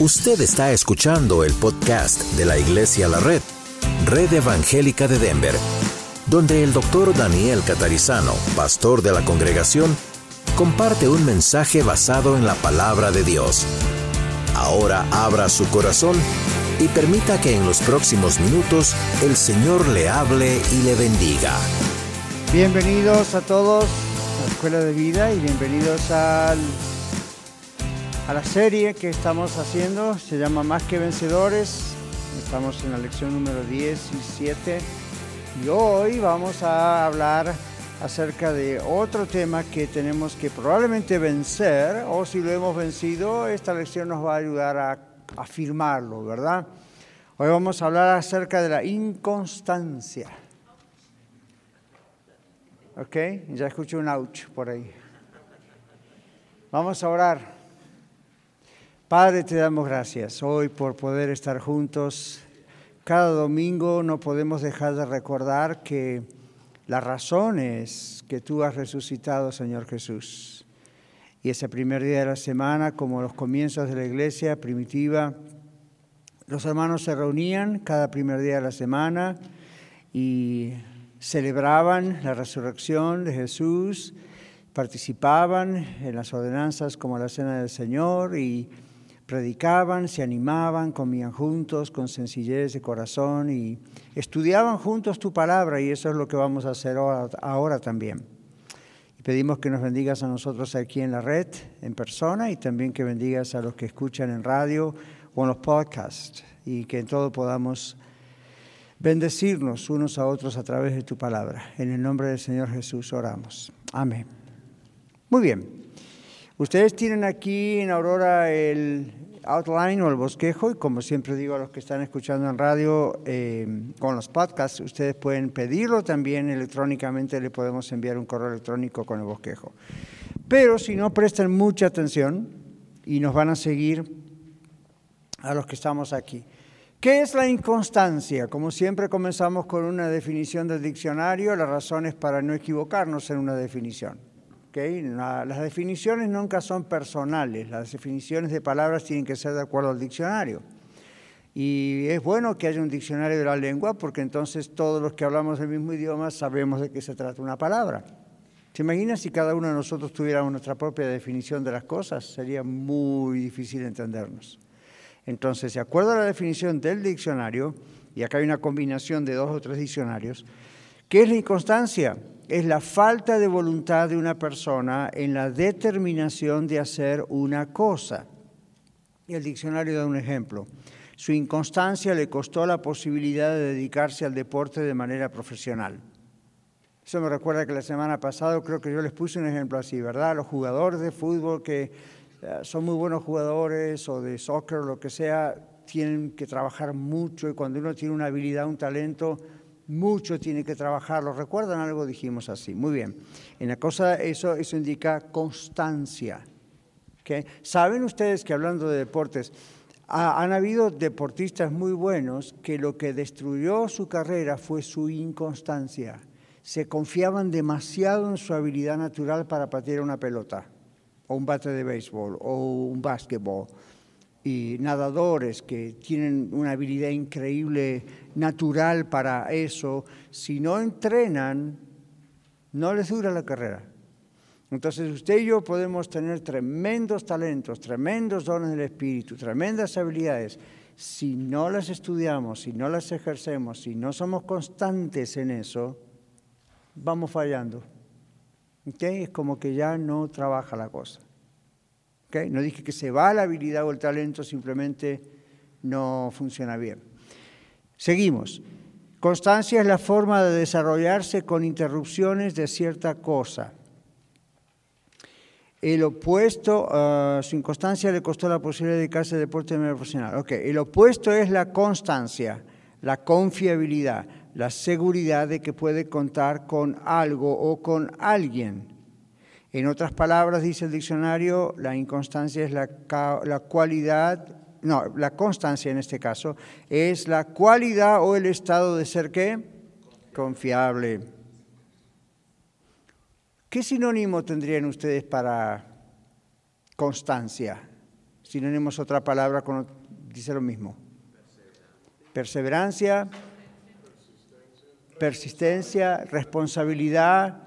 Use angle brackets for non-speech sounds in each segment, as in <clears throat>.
Usted está escuchando el podcast de la Iglesia La Red, Red Evangélica de Denver, donde el doctor Daniel Catarizano, pastor de la congregación, comparte un mensaje basado en la palabra de Dios. Ahora abra su corazón y permita que en los próximos minutos el Señor le hable y le bendiga. Bienvenidos a todos a la Escuela de Vida y bienvenidos al a la serie que estamos haciendo. Se llama Más que Vencedores. Estamos en la lección número 17 y hoy vamos a hablar acerca de otro tema que tenemos que probablemente vencer o si lo hemos vencido, esta lección nos va a ayudar a afirmarlo, ¿verdad? Hoy vamos a hablar acerca de la inconstancia. ¿Ok? Ya escucho un ouch por ahí. Vamos a orar. Padre, te damos gracias hoy por poder estar juntos. Cada domingo no podemos dejar de recordar que la razón es que tú has resucitado, Señor Jesús. Y ese primer día de la semana, como los comienzos de la iglesia primitiva, los hermanos se reunían cada primer día de la semana y celebraban la resurrección de Jesús, participaban en las ordenanzas como la cena del Señor y predicaban, se animaban, comían juntos con sencillez de corazón y estudiaban juntos tu palabra y eso es lo que vamos a hacer ahora, también. Y pedimos que nos bendigas a nosotros aquí en la red, en persona, y también que bendigas a los que escuchan en radio o en los podcasts y que en todo podamos bendecirnos unos a otros a través de tu palabra. En el nombre del Señor Jesús oramos. Amén. Muy bien. Ustedes tienen aquí en Aurora el outline o el bosquejo y como siempre digo a los que están escuchando en radio eh, con los podcasts, ustedes pueden pedirlo también electrónicamente, le podemos enviar un correo electrónico con el bosquejo. Pero si no prestan mucha atención y nos van a seguir a los que estamos aquí. ¿Qué es la inconstancia? Como siempre comenzamos con una definición del diccionario, las razones para no equivocarnos en una definición las definiciones nunca son personales, las definiciones de palabras tienen que ser de acuerdo al diccionario. Y es bueno que haya un diccionario de la lengua porque entonces todos los que hablamos el mismo idioma sabemos de qué se trata una palabra. ¿Se imagina si cada uno de nosotros tuviéramos nuestra propia definición de las cosas? Sería muy difícil entendernos. Entonces, de acuerdo a la definición del diccionario, y acá hay una combinación de dos o tres diccionarios, ¿qué es la inconstancia? Es la falta de voluntad de una persona en la determinación de hacer una cosa. Y el diccionario da un ejemplo. Su inconstancia le costó la posibilidad de dedicarse al deporte de manera profesional. Eso me recuerda que la semana pasada creo que yo les puse un ejemplo así, ¿verdad? Los jugadores de fútbol que eh, son muy buenos jugadores o de soccer o lo que sea, tienen que trabajar mucho y cuando uno tiene una habilidad, un talento, mucho tiene que trabajarlo. ¿Recuerdan algo? Dijimos así. Muy bien. En la cosa, eso, eso indica constancia. ¿Saben ustedes que hablando de deportes, han habido deportistas muy buenos que lo que destruyó su carrera fue su inconstancia. Se confiaban demasiado en su habilidad natural para patear una pelota, o un bate de béisbol, o un básquetbol y nadadores que tienen una habilidad increíble natural para eso, si no entrenan, no les dura la carrera. Entonces usted y yo podemos tener tremendos talentos, tremendos dones del Espíritu, tremendas habilidades. Si no las estudiamos, si no las ejercemos, si no somos constantes en eso, vamos fallando. Es como que ya no trabaja la cosa. No dije que se va la habilidad o el talento, simplemente no funciona bien. Seguimos. Constancia es la forma de desarrollarse con interrupciones de cierta cosa. El opuesto, uh, su inconstancia le costó la posibilidad de dedicarse al deporte de profesional. Okay. El opuesto es la constancia, la confiabilidad, la seguridad de que puede contar con algo o con alguien. En otras palabras, dice el diccionario, la inconstancia es la, cualidad, no, la constancia en este caso, es la cualidad o el estado de ser qué? Confiable. ¿Qué sinónimo tendrían ustedes para constancia? Si no tenemos otra palabra, dice lo mismo. Perseverancia, persistencia, responsabilidad,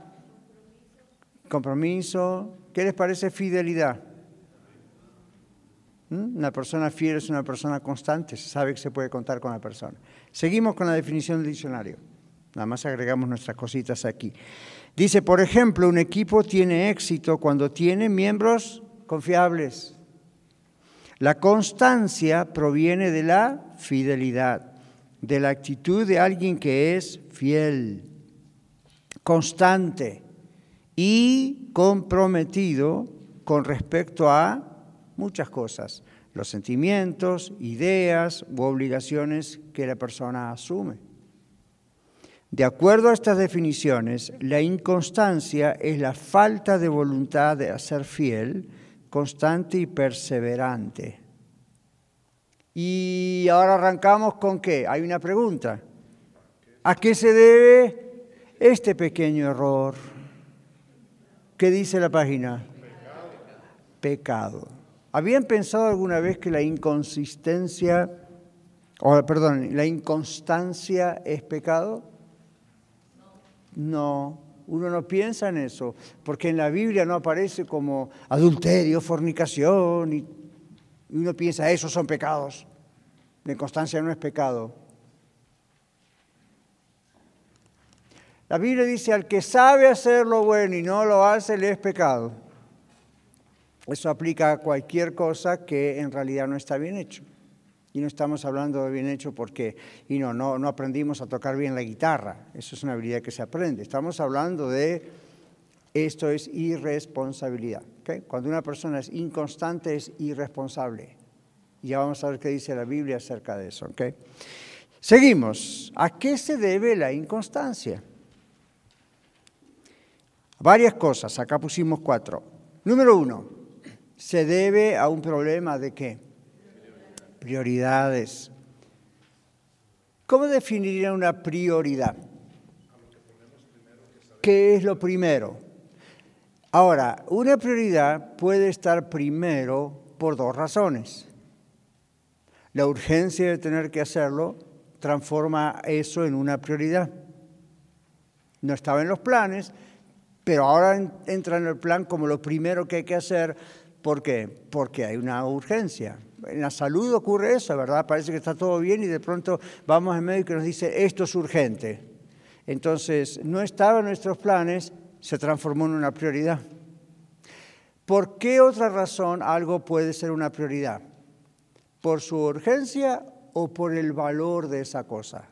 compromiso. ¿Qué les parece fidelidad? ¿Mm? Una persona fiel es una persona constante, se sabe que se puede contar con la persona. Seguimos con la definición del diccionario. Nada más agregamos nuestras cositas aquí. Dice, por ejemplo, un equipo tiene éxito cuando tiene miembros confiables. La constancia proviene de la fidelidad, de la actitud de alguien que es fiel, constante y comprometido con respecto a muchas cosas, los sentimientos, ideas u obligaciones que la persona asume. De acuerdo a estas definiciones, la inconstancia es la falta de voluntad de ser fiel, constante y perseverante. Y ahora arrancamos con qué? Hay una pregunta. ¿A qué se debe este pequeño error? ¿Qué dice la página? Pecado. ¿Habían pensado alguna vez que la inconsistencia, o perdón, la inconstancia es pecado? No, uno no piensa en eso, porque en la Biblia no aparece como adulterio, fornicación, y uno piensa, esos son pecados. La inconstancia no es pecado. La Biblia dice, al que sabe hacer lo bueno y no lo hace, le es pecado. Eso aplica a cualquier cosa que en realidad no está bien hecho. Y no estamos hablando de bien hecho porque y no, no, no aprendimos a tocar bien la guitarra. Eso es una habilidad que se aprende. Estamos hablando de esto es irresponsabilidad. Cuando una persona es inconstante es irresponsable. Y ya vamos a ver qué dice la Biblia acerca de eso. Seguimos. ¿A qué se debe la inconstancia? Varias cosas. Acá pusimos cuatro. Número uno, se debe a un problema de qué? Prioridades. ¿Cómo definiría una prioridad? ¿Qué es lo primero? Ahora, una prioridad puede estar primero por dos razones. La urgencia de tener que hacerlo transforma eso en una prioridad. No estaba en los planes, pero ahora entra en el plan como lo primero que hay que hacer ¿Por qué? Porque hay una urgencia. En la salud ocurre eso, ¿verdad? Parece que está todo bien y de pronto vamos al médico y nos dice, esto es urgente. Entonces, no estaba en nuestros planes, se transformó en una prioridad. ¿Por qué otra razón algo puede ser una prioridad? ¿Por su urgencia o por el valor de esa cosa?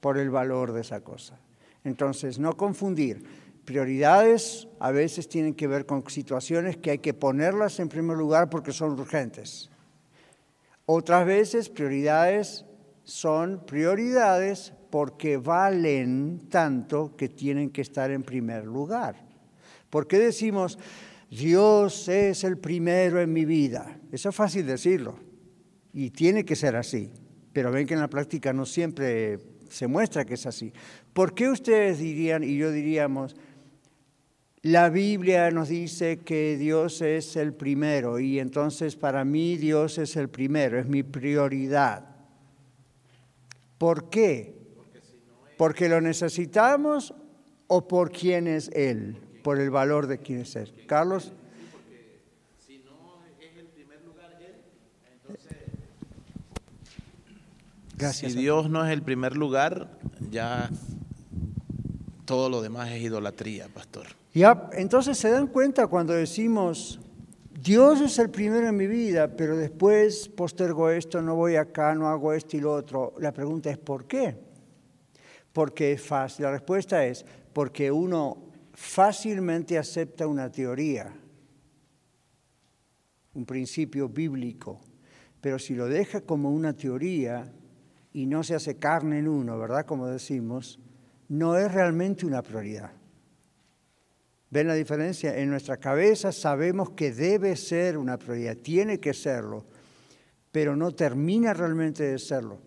Por el valor de esa cosa. Entonces, no confundir Prioridades a veces tienen que ver con situaciones que hay que ponerlas en primer lugar porque son urgentes. Otras veces prioridades son prioridades porque valen tanto que tienen que estar en primer lugar. ¿Por qué decimos, Dios es el primero en mi vida? Eso es fácil decirlo y tiene que ser así, pero ven que en la práctica no siempre se muestra que es así. ¿Por qué ustedes dirían y yo diríamos, la Biblia nos dice que Dios es el primero y entonces para mí Dios es el primero, es mi prioridad. ¿Por qué? ¿Porque lo necesitamos o por quién es Él? Por el valor de quién es Él. Carlos. Si no es el primer lugar Él, entonces... Si Dios no es el primer lugar, ya todo lo demás es idolatría, pastor. Ya, entonces se dan cuenta cuando decimos, Dios es el primero en mi vida, pero después postergo esto, no voy acá, no hago esto y lo otro. La pregunta es, ¿por qué? Porque es fácil. La respuesta es, porque uno fácilmente acepta una teoría, un principio bíblico, pero si lo deja como una teoría y no se hace carne en uno, ¿verdad? Como decimos, no es realmente una prioridad. ¿Ven la diferencia? En nuestra cabeza sabemos que debe ser una prioridad, tiene que serlo, pero no termina realmente de serlo.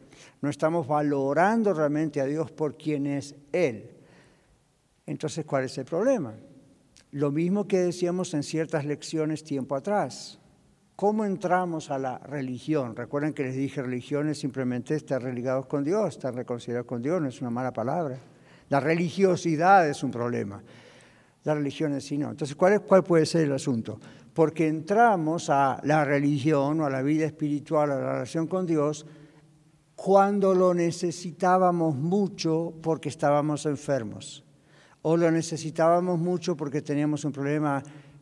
No estamos valorando realmente a Dios por quien es Él. Entonces, ¿cuál es el problema? Lo mismo que decíamos en ciertas lecciones tiempo atrás. ¿Cómo entramos a la religión? Recuerden que les dije religión es simplemente estar religados con Dios, estar reconciliados con Dios, no es una mala palabra. La religiosidad es un problema. La religión es sí no. Entonces, ¿cuál, ¿cuál puede ser el asunto? Porque entramos a la religión o a la vida espiritual, a la relación con Dios, cuando lo necesitábamos mucho porque estábamos enfermos, o lo necesitábamos mucho porque teníamos un problema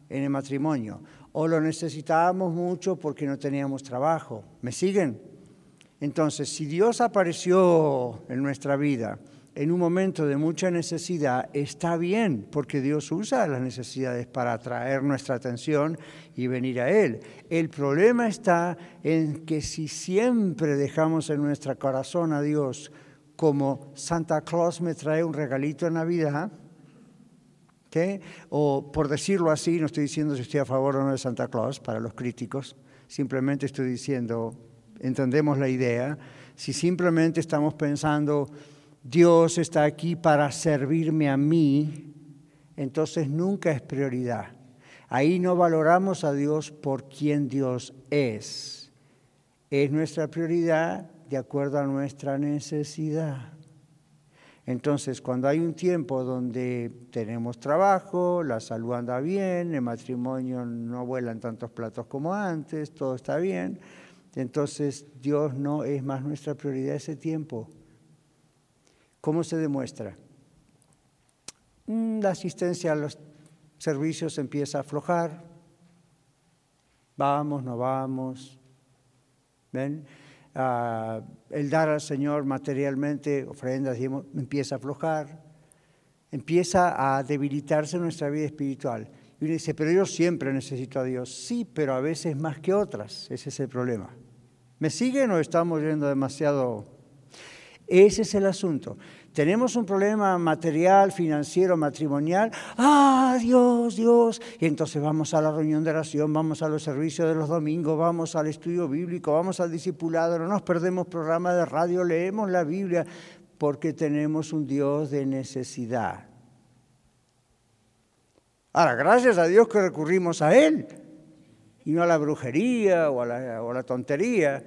en el matrimonio, o lo necesitábamos mucho porque no teníamos trabajo. ¿Me siguen? Entonces, si Dios apareció en nuestra vida en un momento de mucha necesidad, está bien, porque Dios usa las necesidades para atraer nuestra atención y venir a Él. El problema está en que si siempre dejamos en nuestro corazón a Dios como Santa Claus me trae un regalito en Navidad, o por decirlo así, no estoy diciendo si estoy a favor o no de Santa Claus para los críticos, simplemente estoy diciendo, entendemos la idea, si simplemente estamos pensando, Dios está aquí para servirme a mí, entonces nunca es prioridad. Ahí no valoramos a Dios por quien Dios es. Es nuestra prioridad de acuerdo a nuestra necesidad. Entonces, cuando hay un tiempo donde tenemos trabajo, la salud anda bien, el matrimonio no vuelan tantos platos como antes, todo está bien, entonces Dios no es más nuestra prioridad ese tiempo. ¿Cómo se demuestra? Mm, la asistencia a los servicios empieza a aflojar. Vamos, no vamos. ¿Ven? Ah, el dar al Señor materialmente, ofrendas, empieza a aflojar, empieza a debilitarse nuestra vida espiritual. Y uno dice, pero yo siempre necesito a Dios. Sí, pero a veces más que otras. Ese es el problema. ¿Me siguen o estamos yendo demasiado? Ese es el asunto. Tenemos un problema material, financiero, matrimonial, ah, Dios, Dios, y entonces vamos a la reunión de oración, vamos a los servicios de los domingos, vamos al estudio bíblico, vamos al discipulado, no nos perdemos programas de radio, leemos la Biblia, porque tenemos un Dios de necesidad. Ahora, gracias a Dios que recurrimos a Él, y no a la brujería o a la, o a la tontería,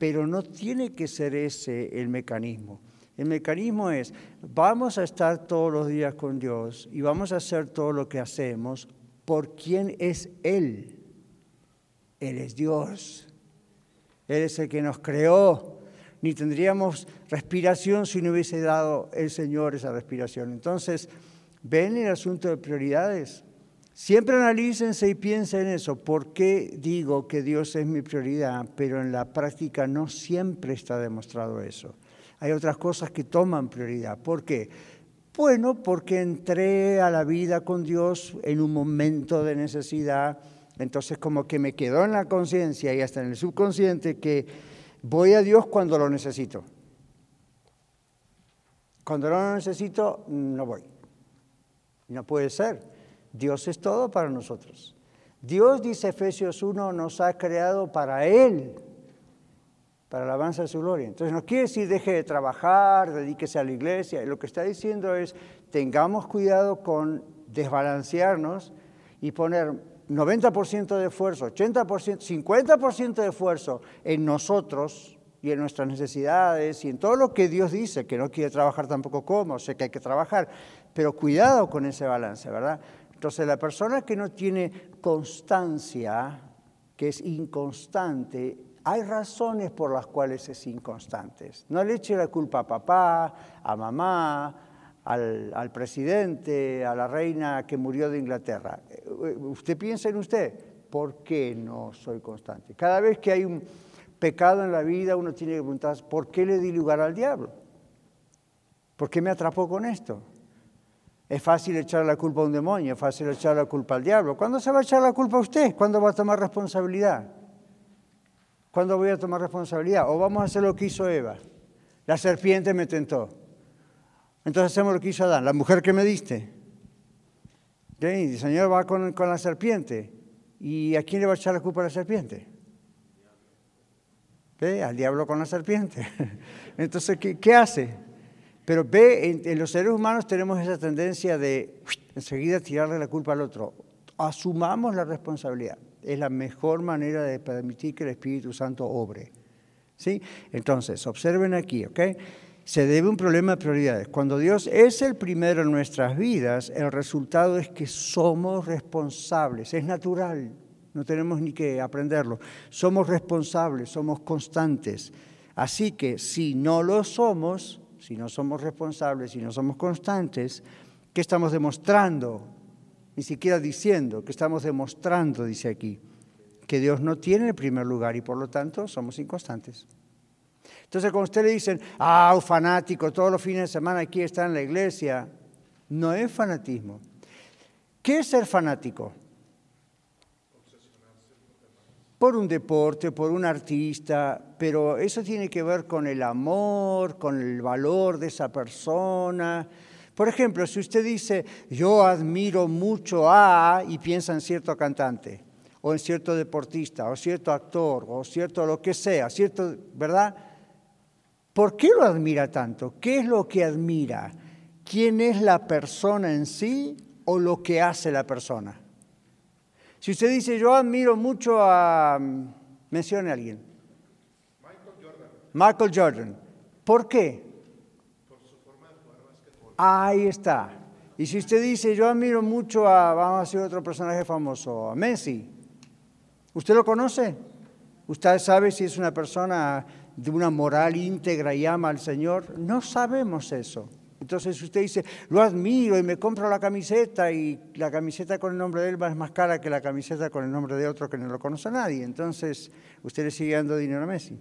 pero no tiene que ser ese el mecanismo. El mecanismo es, vamos a estar todos los días con Dios y vamos a hacer todo lo que hacemos por quién es Él. Él es Dios. Él es el que nos creó. Ni tendríamos respiración si no hubiese dado el Señor esa respiración. Entonces, ven el asunto de prioridades. Siempre analícense y piensen en eso. ¿Por qué digo que Dios es mi prioridad? Pero en la práctica no siempre está demostrado eso hay otras cosas que toman prioridad. ¿Por qué? Bueno, porque entré a la vida con Dios en un momento de necesidad, entonces como que me quedó en la conciencia y hasta en el subconsciente que voy a Dios cuando lo necesito. Cuando no lo necesito, no voy. No puede ser. Dios es todo para nosotros. Dios, dice Efesios 1, nos ha creado para Él para la alabanza de su gloria. Entonces no quiere decir deje de trabajar, dedíquese a la iglesia. Lo que está diciendo es tengamos cuidado con desbalancearnos y poner 90% de esfuerzo, 80%, 50% de esfuerzo en nosotros y en nuestras necesidades y en todo lo que Dios dice, que no quiere trabajar tampoco como, sé que hay que trabajar, pero cuidado con ese balance, ¿verdad? Entonces la persona que no tiene constancia, que es inconstante, hay razones por las cuales es inconstante. No le eche la culpa a papá, a mamá, al, presidente, a la reina que murió de Inglaterra. Eh, usted piensa en usted, ¿por qué no soy constante? Cada vez que hay un pecado en la vida uno tiene que preguntarse, ¿por qué le di lugar al diablo? ¿Por qué me atrapó con esto? Es fácil echar la culpa a un demonio, es fácil echar la culpa al diablo. ¿Cuándo se va a echar la culpa a usted? ¿Cuándo va a tomar responsabilidad? ¿Cuándo voy a tomar responsabilidad? O vamos a hacer lo que hizo Eva. La serpiente me tentó. Entonces hacemos lo que hizo Adán. La mujer que me diste. El Señor va con, la serpiente. ¿Y a quién le va a echar la culpa a la serpiente? Al diablo con la serpiente. <laughs> Entonces, ¿qué, hace? Pero ve, en, en, los seres humanos tenemos esa tendencia de enseguida tirarle la culpa al otro. Asumamos la responsabilidad. Es la mejor manera de permitir que el Espíritu Santo obre. ¿Sí? Entonces, observen aquí, ¿ok? Se debe un problema de prioridades. Cuando Dios es el primero en nuestras vidas, el resultado es que somos responsables. Es natural, no tenemos ni que aprenderlo. Somos responsables, somos constantes. Así que si no lo somos, si no somos responsables, si no somos constantes, ¿qué estamos demostrando? Ni siquiera diciendo, que estamos demostrando, dice aquí, que Dios no tiene el primer lugar y por lo tanto somos inconstantes. Entonces, cuando usted le dicen, ah, fanático, todos los fines de semana aquí está en la iglesia, no es fanatismo. ¿Qué es ser fanático? Por un deporte, por un artista, pero eso tiene que ver con el amor, con el valor de esa persona. Por ejemplo, si usted dice, yo admiro mucho a, y piensa en cierto cantante, o en cierto deportista, o cierto actor, o cierto lo que sea, cierto, ¿verdad? ¿Por qué lo admira tanto? ¿Qué es lo que admira? ¿Quién es la persona en sí o lo que hace la persona? Si usted dice, yo admiro mucho a... Mencione a alguien. Michael Jordan. Michael Jordan. ¿Por qué? Por su forma de jugar Ahí está. Y si usted dice, yo admiro mucho a, vamos a decir otro personaje famoso, a Messi. ¿Usted lo conoce? ¿Usted sabe si es una persona de una moral íntegra y ama al Señor? No sabemos eso. Entonces usted dice, lo admiro y me compro la camiseta y la camiseta con el nombre de él es más cara que la camiseta con el nombre de otro que no lo conoce nadie. Entonces usted le sigue dando dinero a Messi.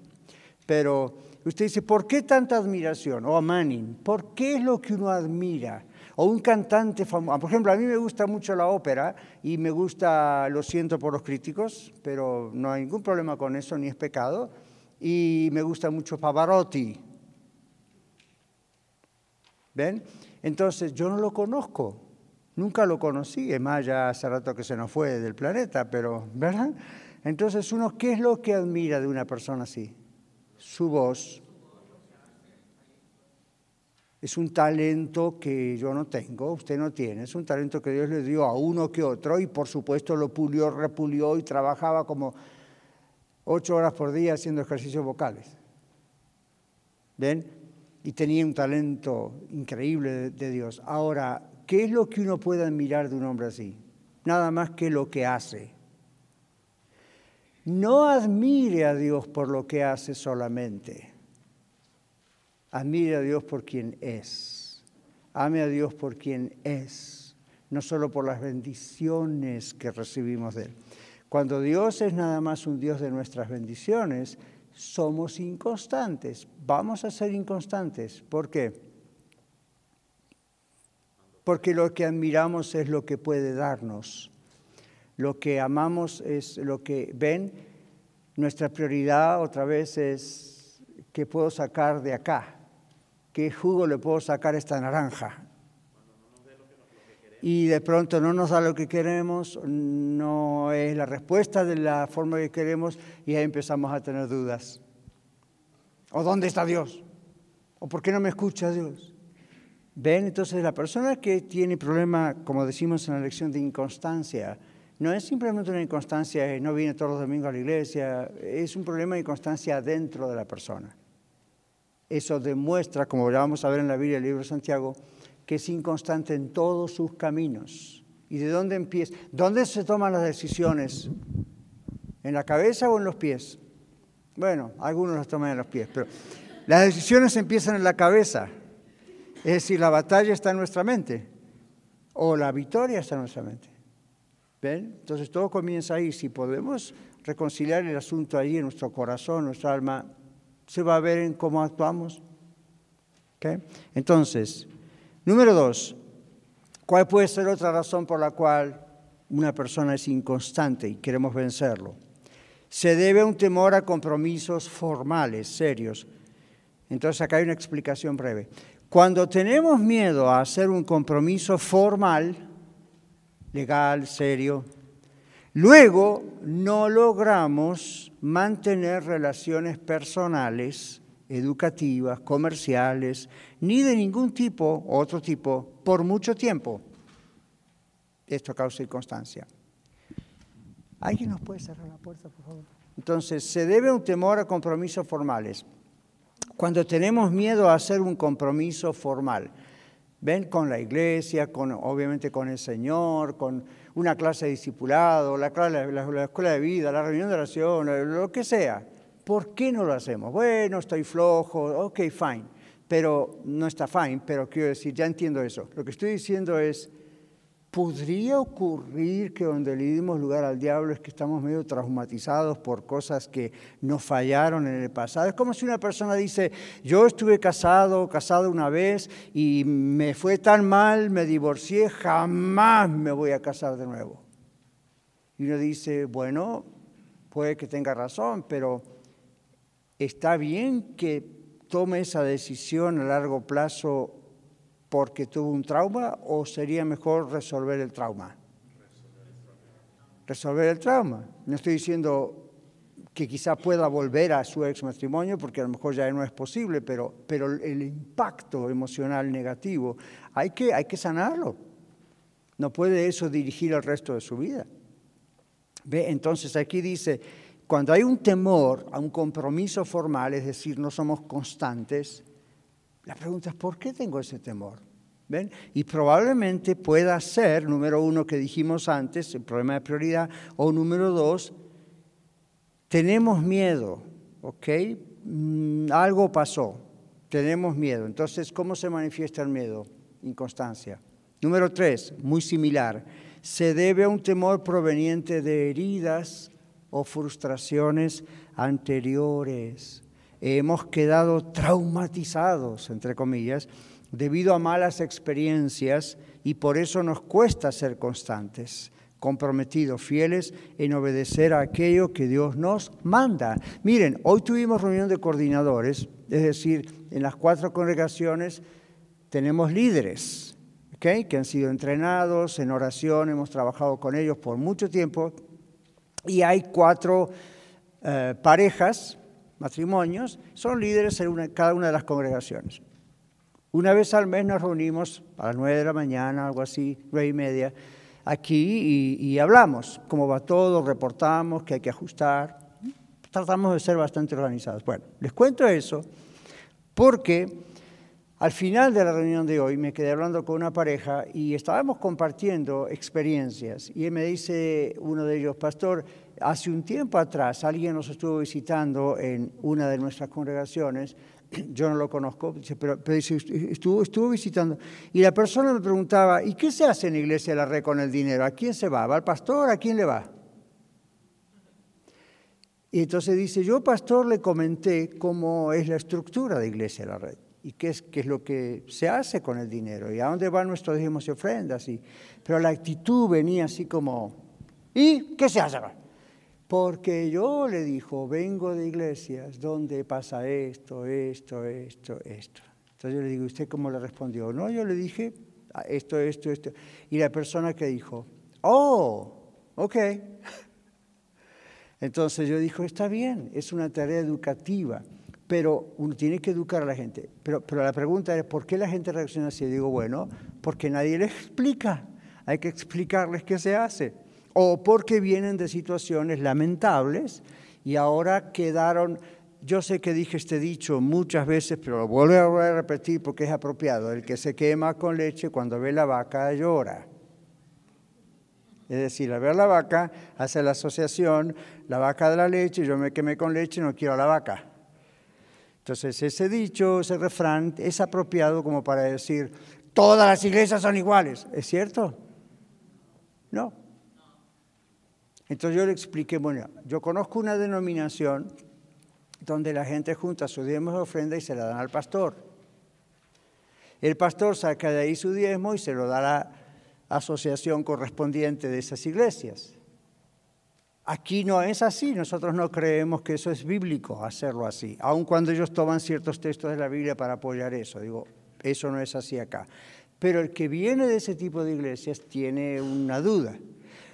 Pero usted dice, ¿por qué tanta admiración? O a Manning, ¿por qué es lo que uno admira? O un cantante famoso. Por ejemplo, a mí me gusta mucho la ópera y me gusta, lo siento por los críticos, pero no hay ningún problema con eso, ni es pecado. Y me gusta mucho Pavarotti, ¿Ven? Entonces yo no lo conozco, nunca lo conocí, es más, ya hace rato que se nos fue del planeta, pero, ¿verdad? Entonces uno, ¿qué es lo que admira de una persona así? Su voz. Es un talento que yo no tengo, usted no tiene, es un talento que Dios le dio a uno que otro y por supuesto lo pulió, repulió y trabajaba como ocho horas por día haciendo ejercicios vocales. ¿Ven? Y tenía un talento increíble de, Dios. Ahora, ¿qué es lo que uno puede admirar de un hombre así? Nada más que lo que hace. No admire a Dios por lo que hace solamente. Admire a Dios por quien es. Ame a Dios por quien es, no solo por las bendiciones que recibimos de Él. Cuando Dios es nada más un Dios de nuestras bendiciones, somos inconstantes. Vamos a ser inconstantes. ¿Por qué? Porque lo que admiramos es lo que puede darnos. Lo que amamos es lo que ven. Nuestra prioridad otra vez es qué puedo sacar de acá. ¿Qué jugo le puedo sacar a esta naranja? Y de pronto no nos da lo que queremos, no es la respuesta de la forma que queremos y ahí empezamos a tener dudas. ¿O dónde está Dios? ¿O por qué no me escucha Dios? Ven, entonces la persona que tiene problema, como decimos en la lección de inconstancia, no es simplemente una inconstancia de no viene todos los domingos a la iglesia, es un problema de inconstancia dentro de la persona. Eso demuestra, como ya vamos a ver en la Biblia, el libro de Santiago, que es inconstante en todos sus caminos. ¿Y de dónde empieza? ¿Dónde se toman las decisiones? ¿En la cabeza o en los pies? Bueno, algunos las toman en los pies, pero las decisiones empiezan en la cabeza. Es decir, la batalla está en nuestra mente o la victoria está en nuestra mente. ¿Ven? Entonces todo comienza ahí. Si podemos reconciliar el asunto ahí en nuestro corazón, nuestra alma, se va a ver en cómo actuamos. ¿Okay? Entonces, Número dos, ¿cuál puede ser otra razón por la cual una persona es inconstante y queremos vencerlo? Se debe a un temor a compromisos formales, serios. Entonces acá hay una explicación breve. Cuando tenemos miedo a hacer un compromiso formal, legal, serio, luego no logramos mantener relaciones personales educativas, comerciales, ni de ningún tipo, otro tipo, por mucho tiempo. Esto causa inconstancia. ¿Alguien nos puede cerrar la puerta, por favor? Entonces, se debe un temor a compromisos formales. Cuando tenemos miedo a hacer un compromiso formal, ven con la iglesia, con, obviamente con el Señor, con una clase de discipulado, la, la, escuela de vida, la reunión de oración, lo que sea. ¿Por qué no lo hacemos? Bueno, estoy flojo, ok, fine, pero no está fine, pero quiero decir, ya entiendo eso. Lo que estoy diciendo es, ¿podría ocurrir que donde le dimos lugar al diablo es que estamos medio traumatizados por cosas que nos fallaron en el pasado? Es como si una persona dice, yo estuve casado, casado una vez y me fue tan mal, me divorcié, jamás me voy a casar de nuevo. Y uno dice, bueno, puede que tenga razón, pero ¿está bien que tome esa decisión a largo plazo porque tuvo un trauma o sería mejor resolver el trauma? Resolver el trauma. No estoy diciendo que quizá pueda volver a su ex matrimonio, porque a lo mejor ya no es posible, pero, pero el impacto emocional negativo hay que, hay que sanarlo. No puede eso dirigir el resto de su vida. ¿Ve? Entonces aquí dice, cuando hay un temor a un compromiso formal, es decir, no somos constantes, la pregunta es, ¿por qué tengo ese temor? ¿Ven? Y probablemente pueda ser, número uno que dijimos antes, el problema de prioridad, o número dos, tenemos miedo, ¿ok? Mm, algo pasó, tenemos miedo. Entonces, ¿cómo se manifiesta el miedo? Inconstancia. Número tres, muy similar, se debe a un temor proveniente de heridas o frustraciones anteriores. Hemos quedado traumatizados, entre comillas, debido a malas experiencias y por eso nos cuesta ser constantes, comprometidos, fieles en obedecer a aquello que Dios nos manda. Miren, hoy tuvimos reunión de coordinadores, es decir, en las cuatro congregaciones tenemos líderes que han sido entrenados en oración, hemos trabajado con ellos por mucho tiempo y hay cuatro eh, parejas, matrimonios, son líderes en cada una de las congregaciones. Una vez al mes nos reunimos a las nueve de la mañana, algo así, nueve y media, aquí y, hablamos cómo va todo, reportamos qué hay que ajustar. Tratamos de ser bastante organizados. Bueno, les cuento eso porque al final de la reunión de hoy me quedé hablando con una pareja y estábamos compartiendo experiencias y él me dice uno de ellos, pastor, hace un tiempo atrás alguien nos estuvo visitando en una de nuestras congregaciones, <clears throat> yo no lo conozco, pero, estuvo, estuvo visitando y la persona me preguntaba, ¿y qué se hace en la iglesia de la red con el dinero? ¿A quién se va? ¿Va al pastor? ¿A quién le va? Y entonces dice, yo pastor le comenté cómo es la estructura de iglesia de la red y qué es, qué es lo que se hace con el dinero y a dónde van nuestros diezmos y ofrendas. Y, pero la actitud venía así como, ¿y qué se hace? Porque yo le dijo, vengo de iglesias donde pasa esto, esto, esto, esto. Entonces yo le digo, ¿usted cómo le respondió? No, yo le dije ah, esto, esto, esto. Y la persona que dijo, oh, ok. <laughs> Entonces yo dijo, está bien, es una tarea educativa pero uno tiene que educar a la gente. Pero, la pregunta es, ¿por qué la gente reacciona así? Y digo, bueno, porque nadie les explica. Hay que explicarles qué se hace. O porque vienen de situaciones lamentables y ahora quedaron, yo sé que dije este dicho muchas veces, pero lo vuelvo a repetir porque es apropiado, el que se quema con leche cuando ve la vaca llora. Es decir, al ver la vaca, hace la asociación, la vaca de la leche, yo me quemé con leche, no quiero la vaca. Entonces, ese dicho, ese refrán es apropiado como para decir, todas las iglesias son iguales. ¿Es cierto? No. Entonces yo le expliqué, bueno, yo conozco una denominación donde la gente junta su diezmo de ofrenda y se la dan al pastor. El pastor saca de ahí su diezmo y se lo da a la asociación correspondiente de esas iglesias. Aquí no es así, nosotros no creemos que eso es bíblico, hacerlo así, aun cuando ellos toman ciertos textos de la Biblia para apoyar eso. Digo, eso no es así acá. Pero el que viene de ese tipo de iglesias tiene una duda.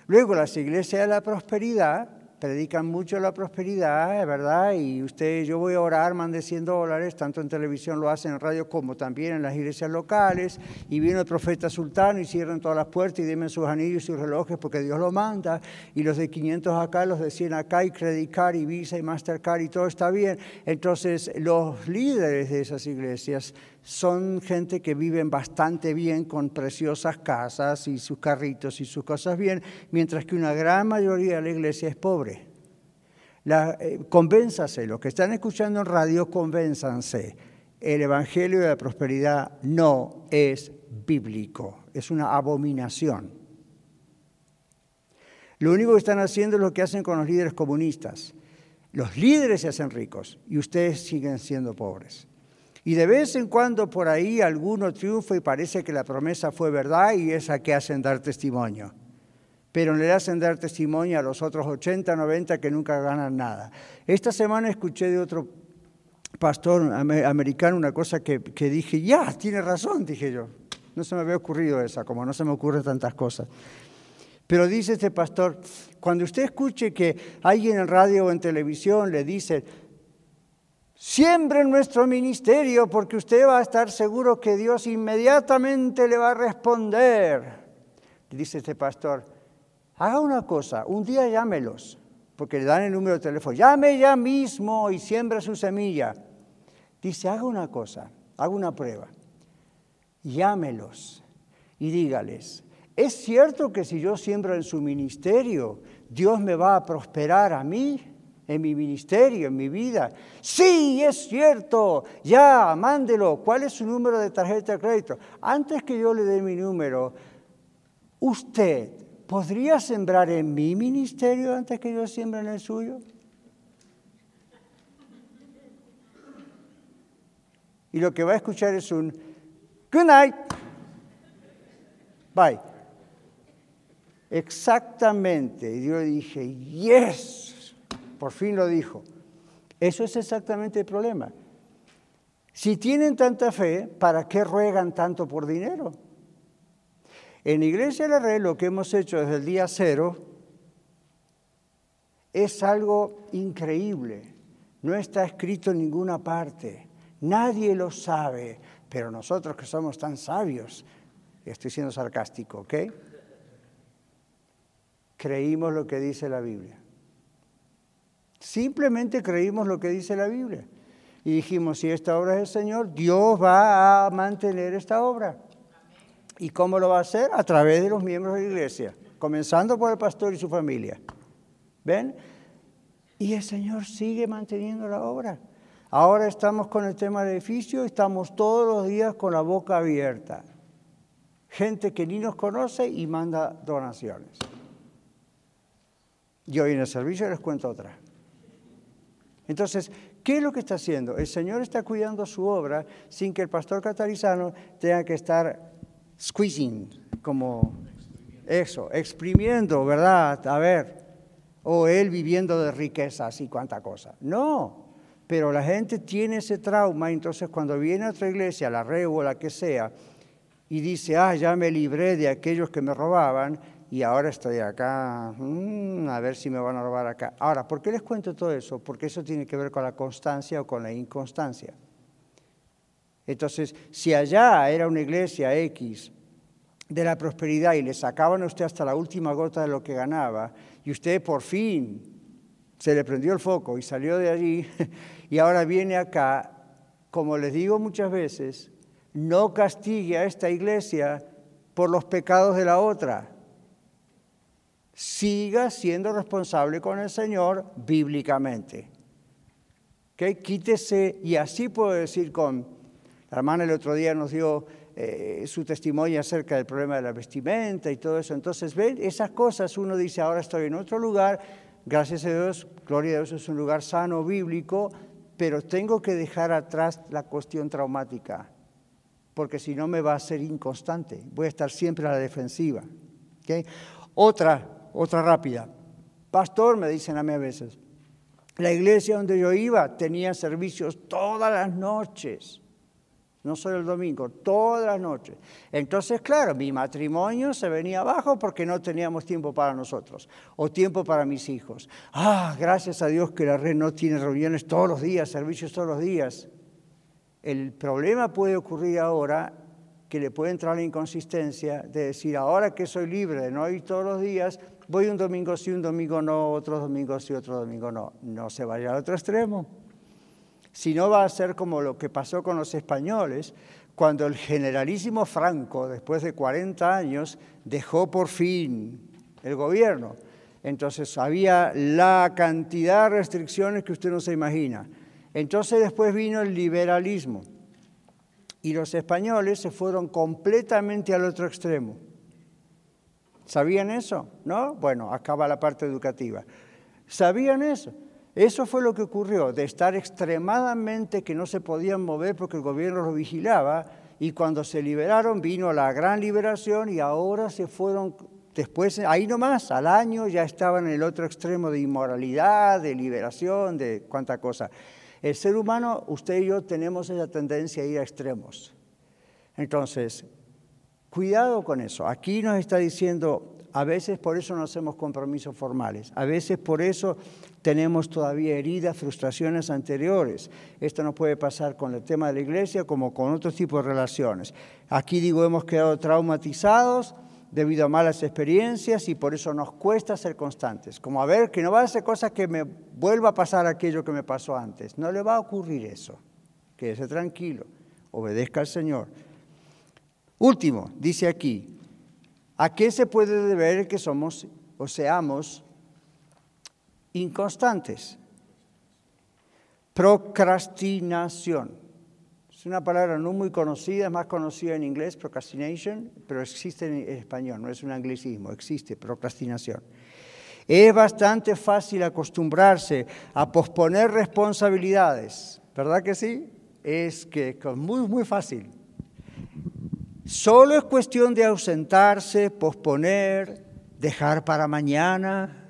Luego las iglesias de la prosperidad predican mucho la prosperidad, ¿verdad? Y usted, yo voy a orar, mande 100 dólares, tanto en televisión lo hacen en radio como también en las iglesias locales. Y vino el profeta sultano y cierran todas las puertas y denme sus anillos y sus relojes porque Dios lo manda. Y los de 500 acá, los de 100 acá, y Credit Card y Visa y Mastercard y todo está bien. Entonces, los líderes de esas iglesias son gente que viven bastante bien con preciosas casas y sus carritos y sus cosas bien, mientras que una gran mayoría de la iglesia es pobre. La, eh, convénzase, los que están escuchando en radio, convénzanse. El Evangelio de la Prosperidad no es bíblico, es una abominación. Lo único que están haciendo es lo que hacen con los líderes comunistas. Los líderes se hacen ricos y ustedes siguen siendo pobres. Y de vez en cuando por ahí alguno triunfa y parece que la promesa fue verdad y es a que hacen dar testimonio. Pero le hacen dar testimonio a los otros 80, 90 que nunca ganan nada. Esta semana escuché de otro pastor americano una cosa que, que dije, ya, tiene razón, dije yo. No se me había ocurrido esa, como no se me ocurren tantas cosas. Pero dice este pastor, cuando usted escuche que alguien en radio o en televisión le dice, Siempre en nuestro ministerio porque usted va a estar seguro que Dios inmediatamente le va a responder. Dice este pastor, haga una cosa, un día llámelos, porque le dan el número de teléfono, llame ya mismo y siembra su semilla. Dice, haga una cosa, haga una prueba, llámelos y dígales, ¿es cierto que si yo siembro en su ministerio, Dios me va a prosperar a mí? En mi ministerio, en mi vida. Sí, es cierto, ya, mándelo. ¿Cuál es su número de tarjeta de crédito? Antes que yo le dé mi número, ¿usted podría sembrar en mi ministerio antes que yo siembre en el suyo? Y lo que va a escuchar es un good night. Bye. Exactamente. Y yo le dije, yes. Por fin lo dijo. Eso es exactamente el problema. Si tienen tanta fe, ¿para qué ruegan tanto por dinero? En Iglesia de la Red lo que hemos hecho desde el día cero es algo increíble. No está escrito en ninguna parte. Nadie lo sabe, pero nosotros que somos tan sabios, estoy siendo sarcástico, ¿ok? Creímos lo que dice la Biblia. Simplemente creímos lo que dice la Biblia. Y dijimos, si esta obra es el Señor, Dios va a mantener esta obra. ¿Y cómo lo va a hacer? A través de los miembros de la iglesia, comenzando por el pastor y su familia. ¿Ven? Y el Señor sigue manteniendo la obra. Ahora estamos con el tema del edificio, estamos todos los días con la boca abierta. Gente que ni nos conoce y manda donaciones. Y hoy en el servicio les cuento otra. Entonces, ¿qué es lo que está haciendo? El Señor está cuidando su obra sin que el pastor catarizano tenga que estar squeezing, como eso, exprimiendo, ¿verdad? A ver, o él viviendo de riquezas y cuánta cosa. No, pero la gente tiene ese trauma, entonces cuando viene a otra iglesia, la red o la que sea, y dice, ah, ya me libré de aquellos que me robaban, y ahora estoy acá, mm, a ver si me van a robar acá. Ahora, ¿por qué les cuento todo eso? Porque eso tiene que ver con la constancia o con la inconstancia. Entonces, si allá era una iglesia X de la prosperidad y le sacaban a usted hasta la última gota de lo que ganaba, y usted por fin se le prendió el foco y salió de allí, <laughs> y ahora viene acá, como les digo muchas veces, no castigue a esta iglesia por los pecados de la otra siga siendo responsable con el Señor bíblicamente. ¿Okay? Quítese, y así puedo decir con, la hermana el otro día nos dio eh, su testimonio acerca del problema de la vestimenta y todo eso. Entonces, ven, esas cosas uno dice, ahora estoy en otro lugar, gracias a Dios, gloria a Dios, es un lugar sano, bíblico, pero tengo que dejar atrás la cuestión traumática, porque si no me va a ser inconstante, voy a estar siempre a la defensiva. Otra otra rápida. Pastor, me dicen a mí a veces, la iglesia donde yo iba tenía servicios todas las noches. no solo el domingo, todas las noches. Entonces, claro, mi matrimonio se venía abajo porque no teníamos tiempo para nosotros o tiempo para mis hijos. Ah, gracias a Dios que la red no tiene reuniones todos los días, servicios todos los días. El problema puede ocurrir ahora que le puede entrar la inconsistencia de decir, ahora que soy libre de no ir todos los días, voy un domingo sí, un domingo no, otro domingo sí, otro domingo no. No se vaya al otro extremo si no va a ser como lo que pasó con los españoles, cuando el generalísimo Franco, después de 40 años, dejó por fin el gobierno. Entonces había la cantidad de restricciones que usted no se imagina. Entonces después vino el liberalismo y los españoles se fueron completamente al otro extremo. ¿Sabían eso? ¿No? Bueno, acaba la parte educativa. ¿Sabían eso? Eso fue lo que ocurrió, de estar extremadamente que no se podían mover porque el gobierno los vigilaba y cuando se liberaron vino la gran liberación y ahora se fueron después, ahí nomás, al año ya estaban en el otro extremo de inmoralidad, de liberación, de cuánta cosa. El ser humano, usted y yo tenemos esa tendencia a ir a extremos. Entonces, cuidado con eso. Aquí nos está diciendo, a veces por eso no hacemos compromisos formales. A veces por eso tenemos todavía heridas, frustraciones anteriores. Esto no puede pasar con el tema de la iglesia como con otros tipos de relaciones. Aquí digo, hemos quedado traumatizados debido a malas experiencias y por eso nos cuesta ser constantes. Como a ver, que no va a hacer cosas que me vuelva a pasar aquello que me pasó antes. No le va a ocurrir eso. Quédese tranquilo, obedezca al Señor. Último, dice aquí, ¿A qué se puede deber que somos o seamos inconstantes? Procrastinación. Es una palabra no muy conocida, es más conocida en inglés, procrastination, pero existe en español, no es un anglicismo, existe procrastinación. Es bastante fácil acostumbrarse a posponer responsabilidades, ¿verdad que sí? Es que es muy, muy fácil. Solo es cuestión de ausentarse, posponer, dejar para mañana,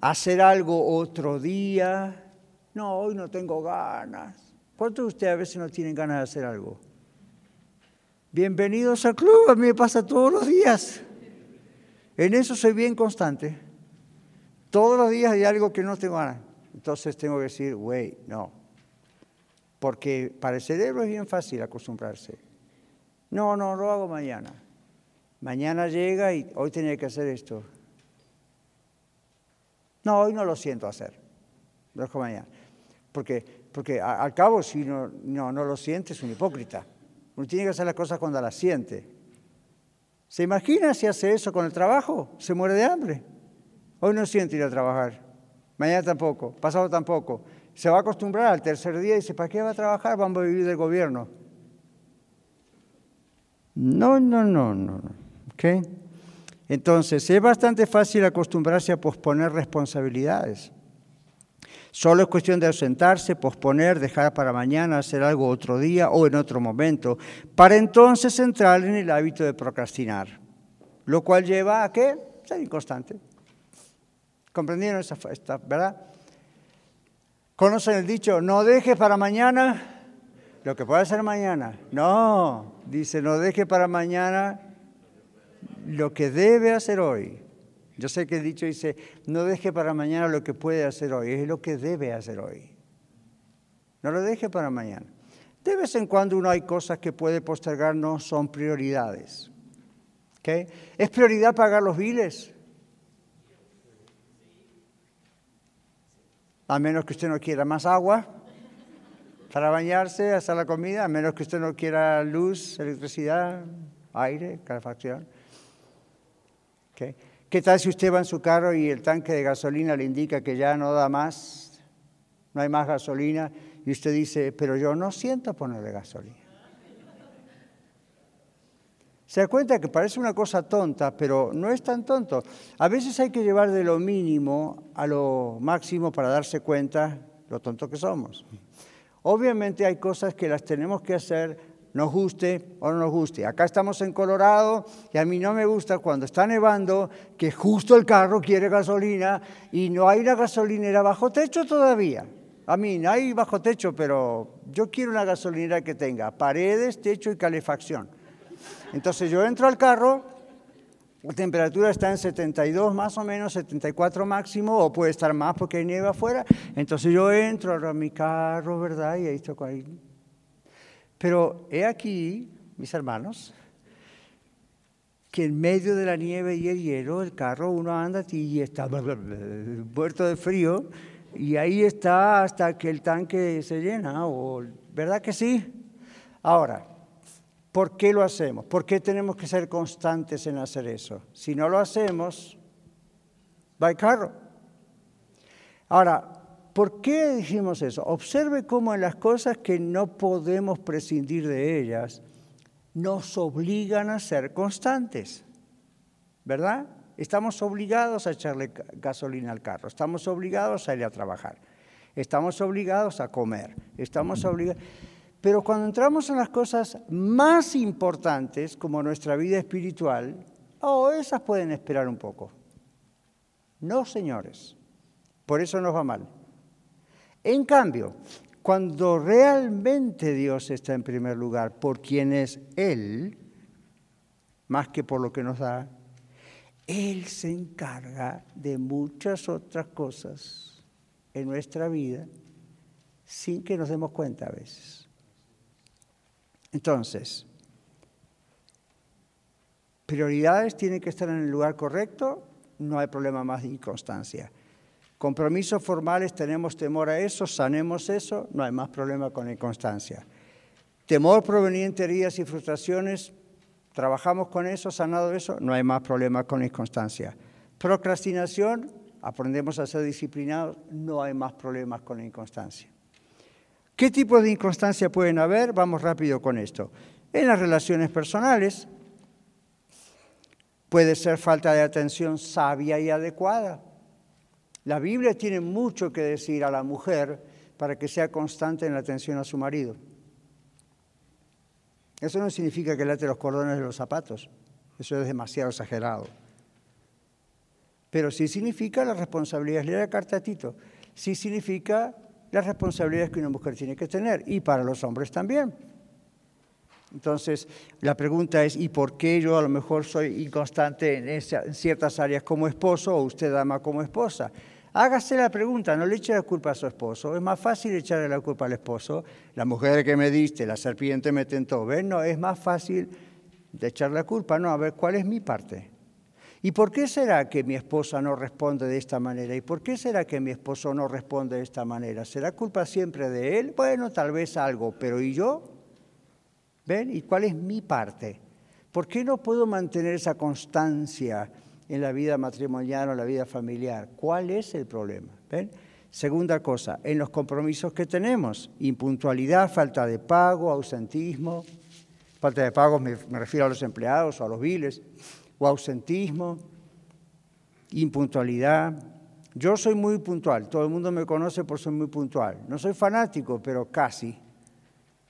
hacer algo otro día. No, hoy no tengo ganas. ¿Cuántos de ustedes a veces no tienen ganas de hacer algo? Bienvenidos al club, a mí me pasa todos los días. En eso soy bien constante. Todos los días hay algo que no tengo ganas. Entonces tengo que decir, wait, no. Porque para el cerebro es bien fácil acostumbrarse. No, no, lo hago mañana. Mañana llega y hoy tenía que hacer esto. No, hoy no lo siento hacer. Lo dejo mañana. Porque, porque al cabo, si no, no, no lo siente, es un hipócrita. Uno tiene que hacer las cosas cuando las siente. ¿Se imagina si hace eso con el trabajo? Se muere de hambre. Hoy no siente ir a trabajar. Mañana tampoco. Pasado tampoco. Se va a acostumbrar al tercer día y dice, ¿para qué va a trabajar? Vamos a vivir del gobierno. No, no, no, no. ¿Okay? Entonces, es bastante fácil acostumbrarse a posponer responsabilidades. Solo es cuestión de ausentarse, posponer, dejar para mañana, hacer algo otro día o en otro momento, para entonces entrar en el hábito de procrastinar, lo cual lleva a qué? Ser inconstante. ¿Comprendieron esa, esta, verdad? ¿Conocen el dicho, no deje para mañana lo que puede hacer mañana. No, dice, no deje para mañana lo que debe hacer hoy. Yo sé que el dicho dice, no deje para mañana lo que puede hacer hoy, es lo que debe hacer hoy. No lo deje para mañana. De vez en cuando uno hay cosas que puede postergar, no son prioridades. ¿Okay? ¿Es prioridad pagar los biles? A menos que usted no quiera más agua para bañarse, hacer la comida, a menos que usted no quiera luz, electricidad, aire, calefacción. ¿Qué tal si usted va en su carro y el tanque de gasolina le indica que ya no da más, no hay más gasolina, y usted dice, pero yo no siento ponerle gasolina? Se da cuenta que parece una cosa tonta, pero no es tan tonto. A veces hay que llevar de lo mínimo a lo máximo para darse cuenta lo tonto que somos. Obviamente hay cosas que las tenemos que hacer, nos guste o no nos guste. Acá estamos en Colorado y a mí no me gusta cuando está nevando que justo el carro quiere gasolina y no hay una gasolinera bajo techo todavía. A mí, hay bajo techo, pero yo quiero una gasolinera que tenga paredes, techo y calefacción. Entonces yo entro al carro, la temperatura está en 72 más o menos, 74 máximo, o puede estar más porque hay nieve afuera. Entonces yo entro a mi carro, ¿verdad? Y ahí ahí. Pero he aquí, mis hermanos, que en medio de la nieve y el hielo, el carro uno anda y está <laughs> muerto de frío y ahí está hasta que el tanque se llena, ¿verdad que sí? Ahora, ¿por qué lo hacemos? ¿Por qué tenemos que ser constantes en hacer eso? Si no lo hacemos, va el carro. Ahora, ¿por qué dijimos eso? Observe cómo en las cosas que no podemos prescindir de ellas, nos obligan a ser constantes, ¿verdad? Estamos obligados a echarle gasolina al carro, estamos obligados a ir a trabajar, estamos obligados a comer, estamos obligados... Pero cuando entramos en las cosas más importantes, como nuestra vida espiritual, oh, esas pueden esperar un poco. No, señores, por eso nos va mal. En cambio, cuando realmente Dios está en primer lugar por quien es Él, más que por lo que nos da, Él se encarga de muchas otras cosas en nuestra vida sin que nos demos cuenta a veces. Entonces, prioridades tienen que estar en el lugar correcto, no hay problema más de inconstancia. Compromisos formales, tenemos temor a eso, sanemos eso, no hay más problema con inconstancia. Temor proveniente de heridas y frustraciones, trabajamos con eso, sanado eso, no hay más problema con inconstancia. Procrastinación, aprendemos a ser disciplinados, no hay más problemas con inconstancia. ¿Qué tipo de inconstancia pueden haber? Vamos rápido con esto. En las relaciones personales puede ser falta de atención sabia y adecuada. La Biblia tiene mucho que decir a la mujer para que sea constante en la atención a su marido. Eso no significa que late los cordones de los zapatos, eso es demasiado exagerado. Pero sí significa la responsabilidad, le la carta a Tito, sí significa las responsabilidades que una mujer tiene que tener, y para los hombres también. Entonces, la pregunta es, ¿y por qué yo a lo mejor soy inconstante en, en ciertas áreas como esposo o usted ama como esposa? Hágase la pregunta, no le eche la culpa a su esposo. Es más fácil echarle la culpa al esposo. La mujer que me diste, la serpiente me tentó. ¿Ven? No, es más fácil de echar la culpa. No, a ver, ¿cuál es mi parte? ¿Y por qué será que mi esposa no responde de esta manera? ¿Y por qué será que mi esposo no responde de esta manera? ¿Será culpa siempre de él? Bueno, tal vez algo, pero ¿y yo? ¿Ven? ¿Y cuál es mi parte? ¿Por qué no puedo mantener esa constancia? en la vida matrimonial o en la vida familiar. ¿Cuál es el problema? ¿Ven? Segunda cosa, en los compromisos que tenemos, impuntualidad, falta de pago, ausentismo, falta de pago me, refiero a los empleados o a los biles, o ausentismo, impuntualidad. Yo soy muy puntual, todo el mundo me conoce por ser muy puntual. No soy fanático, pero casi.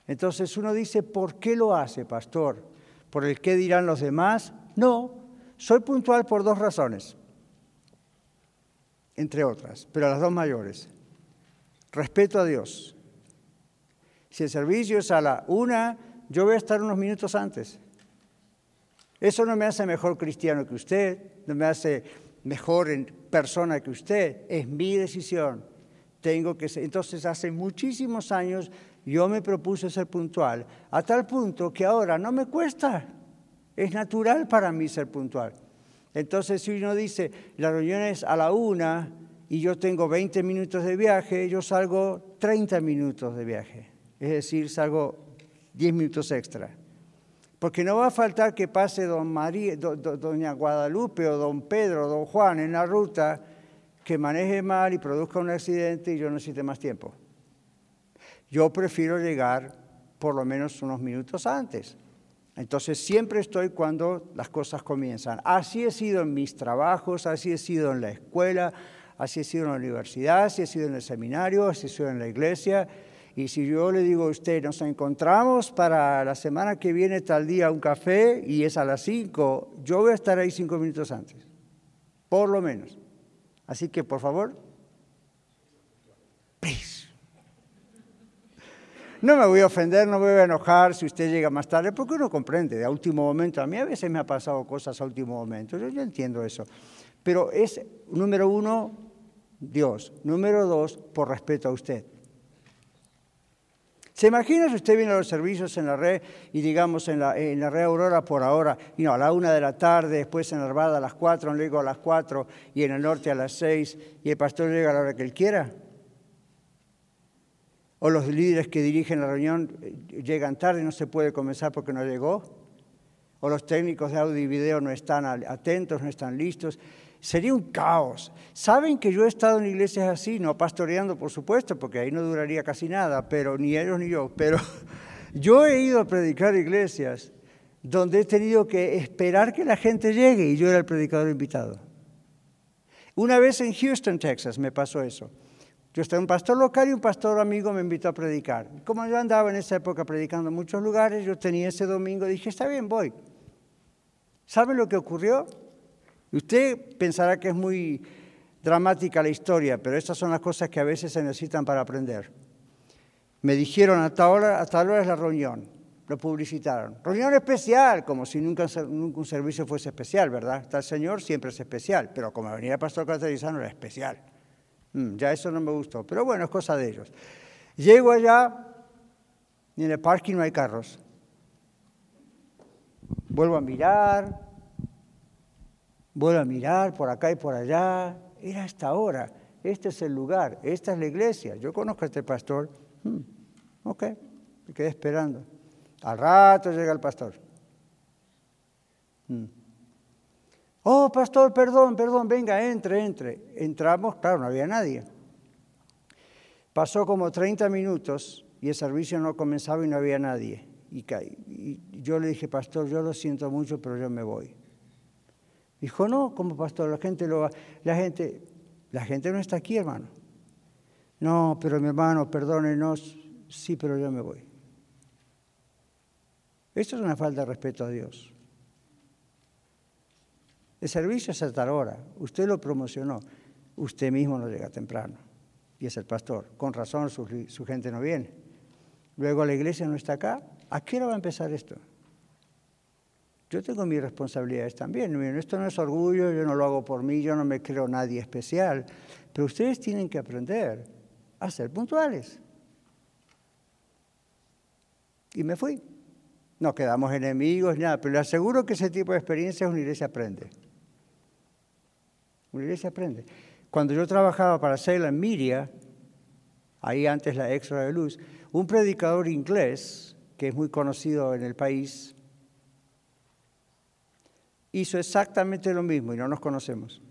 Entonces uno dice, ¿por qué lo hace, pastor? ¿Por el qué dirán los demás? No, soy puntual por dos razones, entre otras, pero las dos mayores. Respeto a Dios. Si el servicio es a la una, yo voy a estar unos minutos antes. Eso no me hace mejor cristiano que usted, no me hace mejor persona que usted, es mi decisión. Tengo que ser. Entonces, hace muchísimos años yo me propuse ser puntual, a tal punto que ahora no me cuesta. Es natural para mí ser puntual. Entonces, si uno dice, la reunión es a la una y yo tengo 20 minutos de viaje, yo salgo 30 minutos de viaje. Es decir, salgo 10 minutos extra. Porque no va a faltar que pase don María, doña Guadalupe o don Pedro o don Juan en la ruta que maneje mal y produzca un accidente y yo necesite más tiempo. Yo prefiero llegar por lo menos unos minutos antes. Entonces siempre estoy cuando las cosas comienzan. Así he sido en mis trabajos, así he sido en la escuela, así he sido en la universidad, así he sido en el seminario, así he sido en la iglesia. Y si yo le digo a usted, nos encontramos para la semana que viene tal día un café y es a las 5, yo voy a estar ahí cinco minutos antes, por lo menos. Así que, por favor, please, No me voy a ofender, no me voy a enojar si usted llega más tarde, porque uno comprende de último momento. A mí a veces me ha pasado cosas a último momento, yo, yo entiendo eso. Pero es, número uno, Dios. Número dos, por respeto a usted. ¿Se imagina si usted viene a los servicios en la red y digamos en la, en red Aurora por ahora, y no, a la una de la tarde, después en Arvada a las cuatro, luego a las cuatro y en el norte a las seis y el pastor llega a la hora que él quiera? ¿O los líderes que dirigen la reunión eh, llegan tarde y no se puede comenzar porque no llegó? ¿O los técnicos de audio y video no están atentos, no están listos? Sería un caos. Saben que yo he estado en iglesias así, no pastoreando, por supuesto, porque ahí no duraría casi nada, pero ni ellos ni yo. Pero <laughs> yo he ido a predicar iglesias donde he tenido que esperar que la gente llegue y yo era el predicador invitado. Una vez en Houston, Texas, me pasó eso. Yo estaba un pastor local y un pastor amigo me invitó a predicar. Como yo andaba en esa época predicando en muchos lugares, yo tenía ese domingo, dije, está bien, voy. ¿Saben lo que ocurrió? Usted pensará que es muy dramática la historia, pero estas son las cosas que a veces se necesitan para aprender. Me dijeron hasta ahora, hasta ahora es la reunión, lo publicitaron. Reunión especial, como si nunca, un servicio fuese especial, ¿verdad? Está el Señor, siempre es especial, pero como venía el pastor catarizano era especial. Mm, ya eso no me gustó, pero bueno, es cosa de ellos. Llego allá y en el parking no hay carros. Vuelvo a mirar, Vuelvo a mirar por acá y por allá. Era hasta ahora. Este es el lugar. Esta es la iglesia. Yo conozco a este pastor. Hmm, ok, me quedé esperando. Al rato llega el pastor. Hmm. Oh, pastor, perdón, perdón, venga, entre, entre. Entramos, claro, no había nadie. Pasó como 30 minutos y el servicio no comenzaba y no había nadie. Y, y yo le dije, pastor, yo lo siento mucho, pero yo me voy. Dijo, no, como pastor, la gente lo la gente, la gente no está aquí, hermano. No, pero mi hermano, perdónenos, sí, pero yo me voy. Esto es una falta de respeto a Dios. El servicio es a tal hora, usted lo promocionó, usted mismo no llega temprano, y es el pastor. Con razón su, su gente no viene. Luego la iglesia no está acá, ¿a qué hora va a empezar esto? Yo tengo mis responsabilidades también. esto no es orgullo, yo no lo hago por mí, yo no me creo nadie especial. Pero ustedes tienen que aprender a ser puntuales. Y me fui. No quedamos enemigos, nada, pero le aseguro que ese tipo de experiencias una iglesia aprende. Una iglesia aprende. Cuando yo trabajaba para Salem Media, ahí antes la extra de luz, un predicador inglés, que es muy conocido en el país, hizo exactamente lo mismo y no nos conocemos.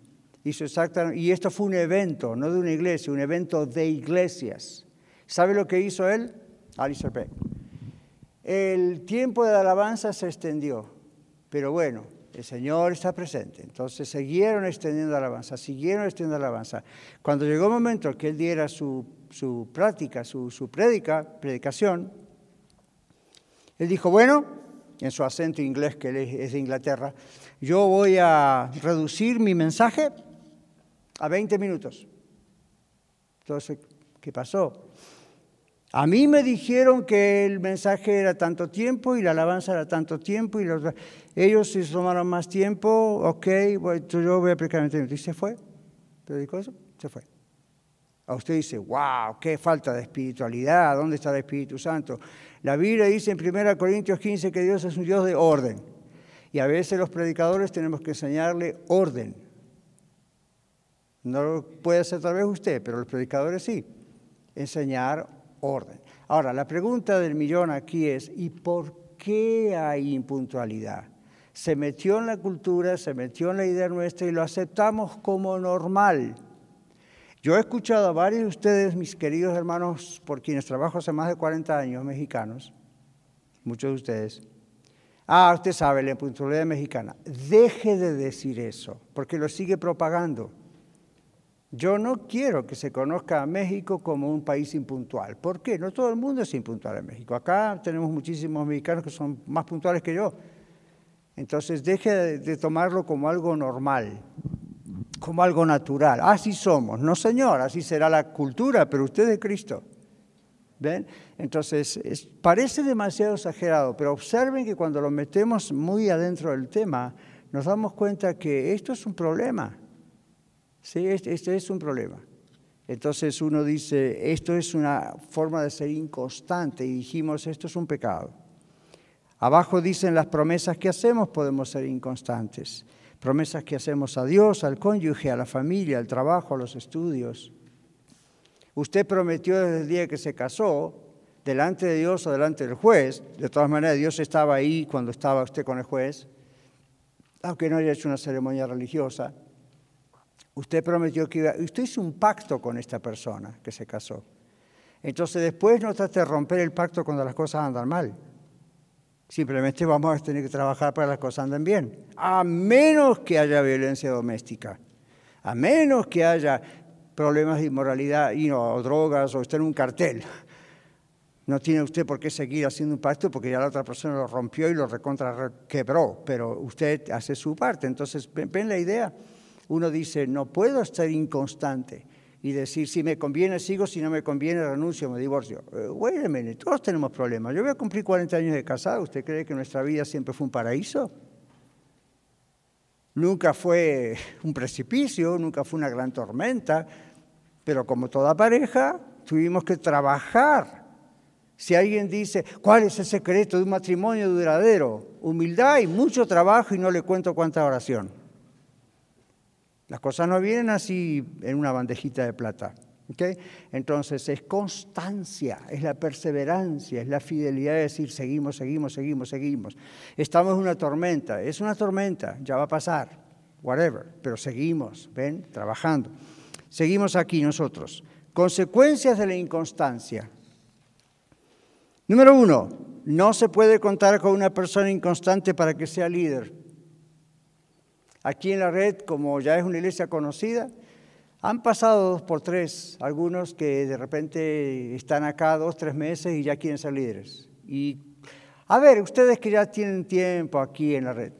Hizo exactamente, y esto fue un evento, no de una iglesia, un evento de iglesias. ¿Sabe lo que hizo él? Alistair Beck. El tiempo de la alabanza se extendió, pero bueno, el Señor está presente. Entonces siguieron extendiendo la alabanza, siguieron extendiendo la alabanza. Cuando llegó el momento que él diera su, su práctica, su, su prédica, predicación, él dijo, bueno, en su acento inglés que es de Inglaterra, yo voy a reducir mi mensaje a 20 minutos. Entonces, ¿qué pasó? A mí me dijeron que el mensaje era tanto tiempo y la alabanza era tanto tiempo y ellos se tomaron más tiempo, ok, yo voy a aplicar 20 minutos. Y se fue, predicó eso, se fue. A usted dice, wow, qué falta de espiritualidad, ¿dónde está el Espíritu Santo? La Biblia dice en 1 Corintios 15 que Dios es un Dios de orden. Y a veces los predicadores tenemos que enseñarle orden. No lo puede hacer tal vez usted, pero los predicadores sí. Enseñar orden. Ahora, la pregunta del millón aquí es, ¿y por qué hay impuntualidad? Se metió en la cultura, se metió en la idea nuestra y lo aceptamos como normal. Yo he escuchado a varios de ustedes, mis queridos hermanos, por quienes trabajo hace más de 40 años, mexicanos, muchos de ustedes, Ah, usted sabe, la impuntualidad mexicana. Deje de decir eso, porque lo sigue propagando. Yo no quiero que se conozca a México como un país impuntual. ¿Por qué? No todo el mundo es impuntual en México. Acá tenemos muchísimos mexicanos que son más puntuales que yo. Entonces deje de, tomarlo como algo normal, como algo natural. Así somos. No, señor, así será la cultura, pero usted es Cristo. ¿Ven? Entonces, parece demasiado exagerado, pero observen que cuando lo metemos muy adentro del tema, nos damos cuenta que esto es un problema. Sí, este, este es un problema. Entonces uno dice, esto es una forma de ser inconstante y dijimos, esto es un pecado. Abajo dicen las promesas que hacemos podemos ser inconstantes. Promesas que hacemos a Dios, al cónyuge, a la familia, al trabajo, a los estudios. Usted prometió desde el día que se casó, delante de Dios o delante del juez, de todas maneras Dios estaba ahí cuando estaba usted con el juez, aunque no haya hecho una ceremonia religiosa, usted prometió que iba, usted hizo un pacto con esta persona que se casó. Entonces después no trate de romper el pacto cuando las cosas andan mal. Simplemente vamos a tener que trabajar para que las cosas anden bien. A menos que haya violencia doméstica. A menos que haya problemas de inmoralidad y no, o drogas o estar en un cartel. No tiene usted por qué seguir haciendo un pacto porque ya la otra persona lo rompió y lo recontra quebró, pero usted hace su parte. Entonces, ven la idea. Uno dice, no puedo estar inconstante y decir, si me conviene sigo, si no me conviene renuncio, me divorcio. A minute, todos tenemos problemas. Yo voy a cumplir 40 años de casado. ¿Usted cree que nuestra vida siempre fue un paraíso? Nunca fue un precipicio, nunca fue una gran tormenta, pero como toda pareja, tuvimos que trabajar. Si alguien dice, ¿cuál es el secreto de un matrimonio duradero? Humildad y mucho trabajo y no le cuento cuánta oración. Las cosas no vienen así en una bandejita de plata. Entonces es constancia, es la perseverancia, es la fidelidad de decir seguimos, seguimos, seguimos, seguimos. Estamos en una tormenta, es una tormenta, ya va a pasar, whatever, pero seguimos, ven, trabajando. Seguimos aquí nosotros. Consecuencias de la inconstancia. Número uno, no se puede contar con una persona inconstante para que sea líder. Aquí en la red, como ya es una iglesia conocida, han pasado dos por tres, algunos que de repente están acá dos, tres meses y ya quieren ser líderes. Y a ver, ustedes que ya tienen tiempo aquí en la red,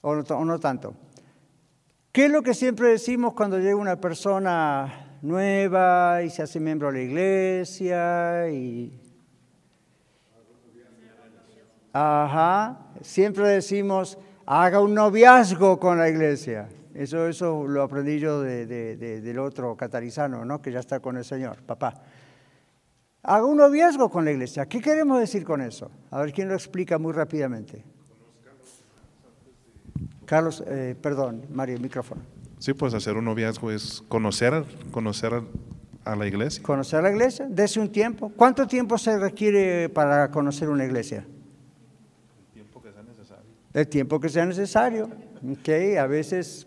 o no, tanto, ¿qué es lo que siempre decimos cuando llega una persona nueva y se hace miembro de la iglesia Ajá, siempre decimos, haga un noviazgo con la iglesia. Eso, eso lo aprendí yo del otro catarizano, ¿no? que ya está con el Señor, papá. Haga un noviazgo con la iglesia. ¿Qué queremos decir con eso? A ver quién lo explica muy rápidamente. Carlos, eh, perdón, Mario, el micrófono. Sí, pues hacer un noviazgo es conocer, conocer a la iglesia. Conocer a la iglesia, dese un tiempo. ¿Cuánto tiempo se requiere para conocer una iglesia? El tiempo que sea necesario. Okay, a veces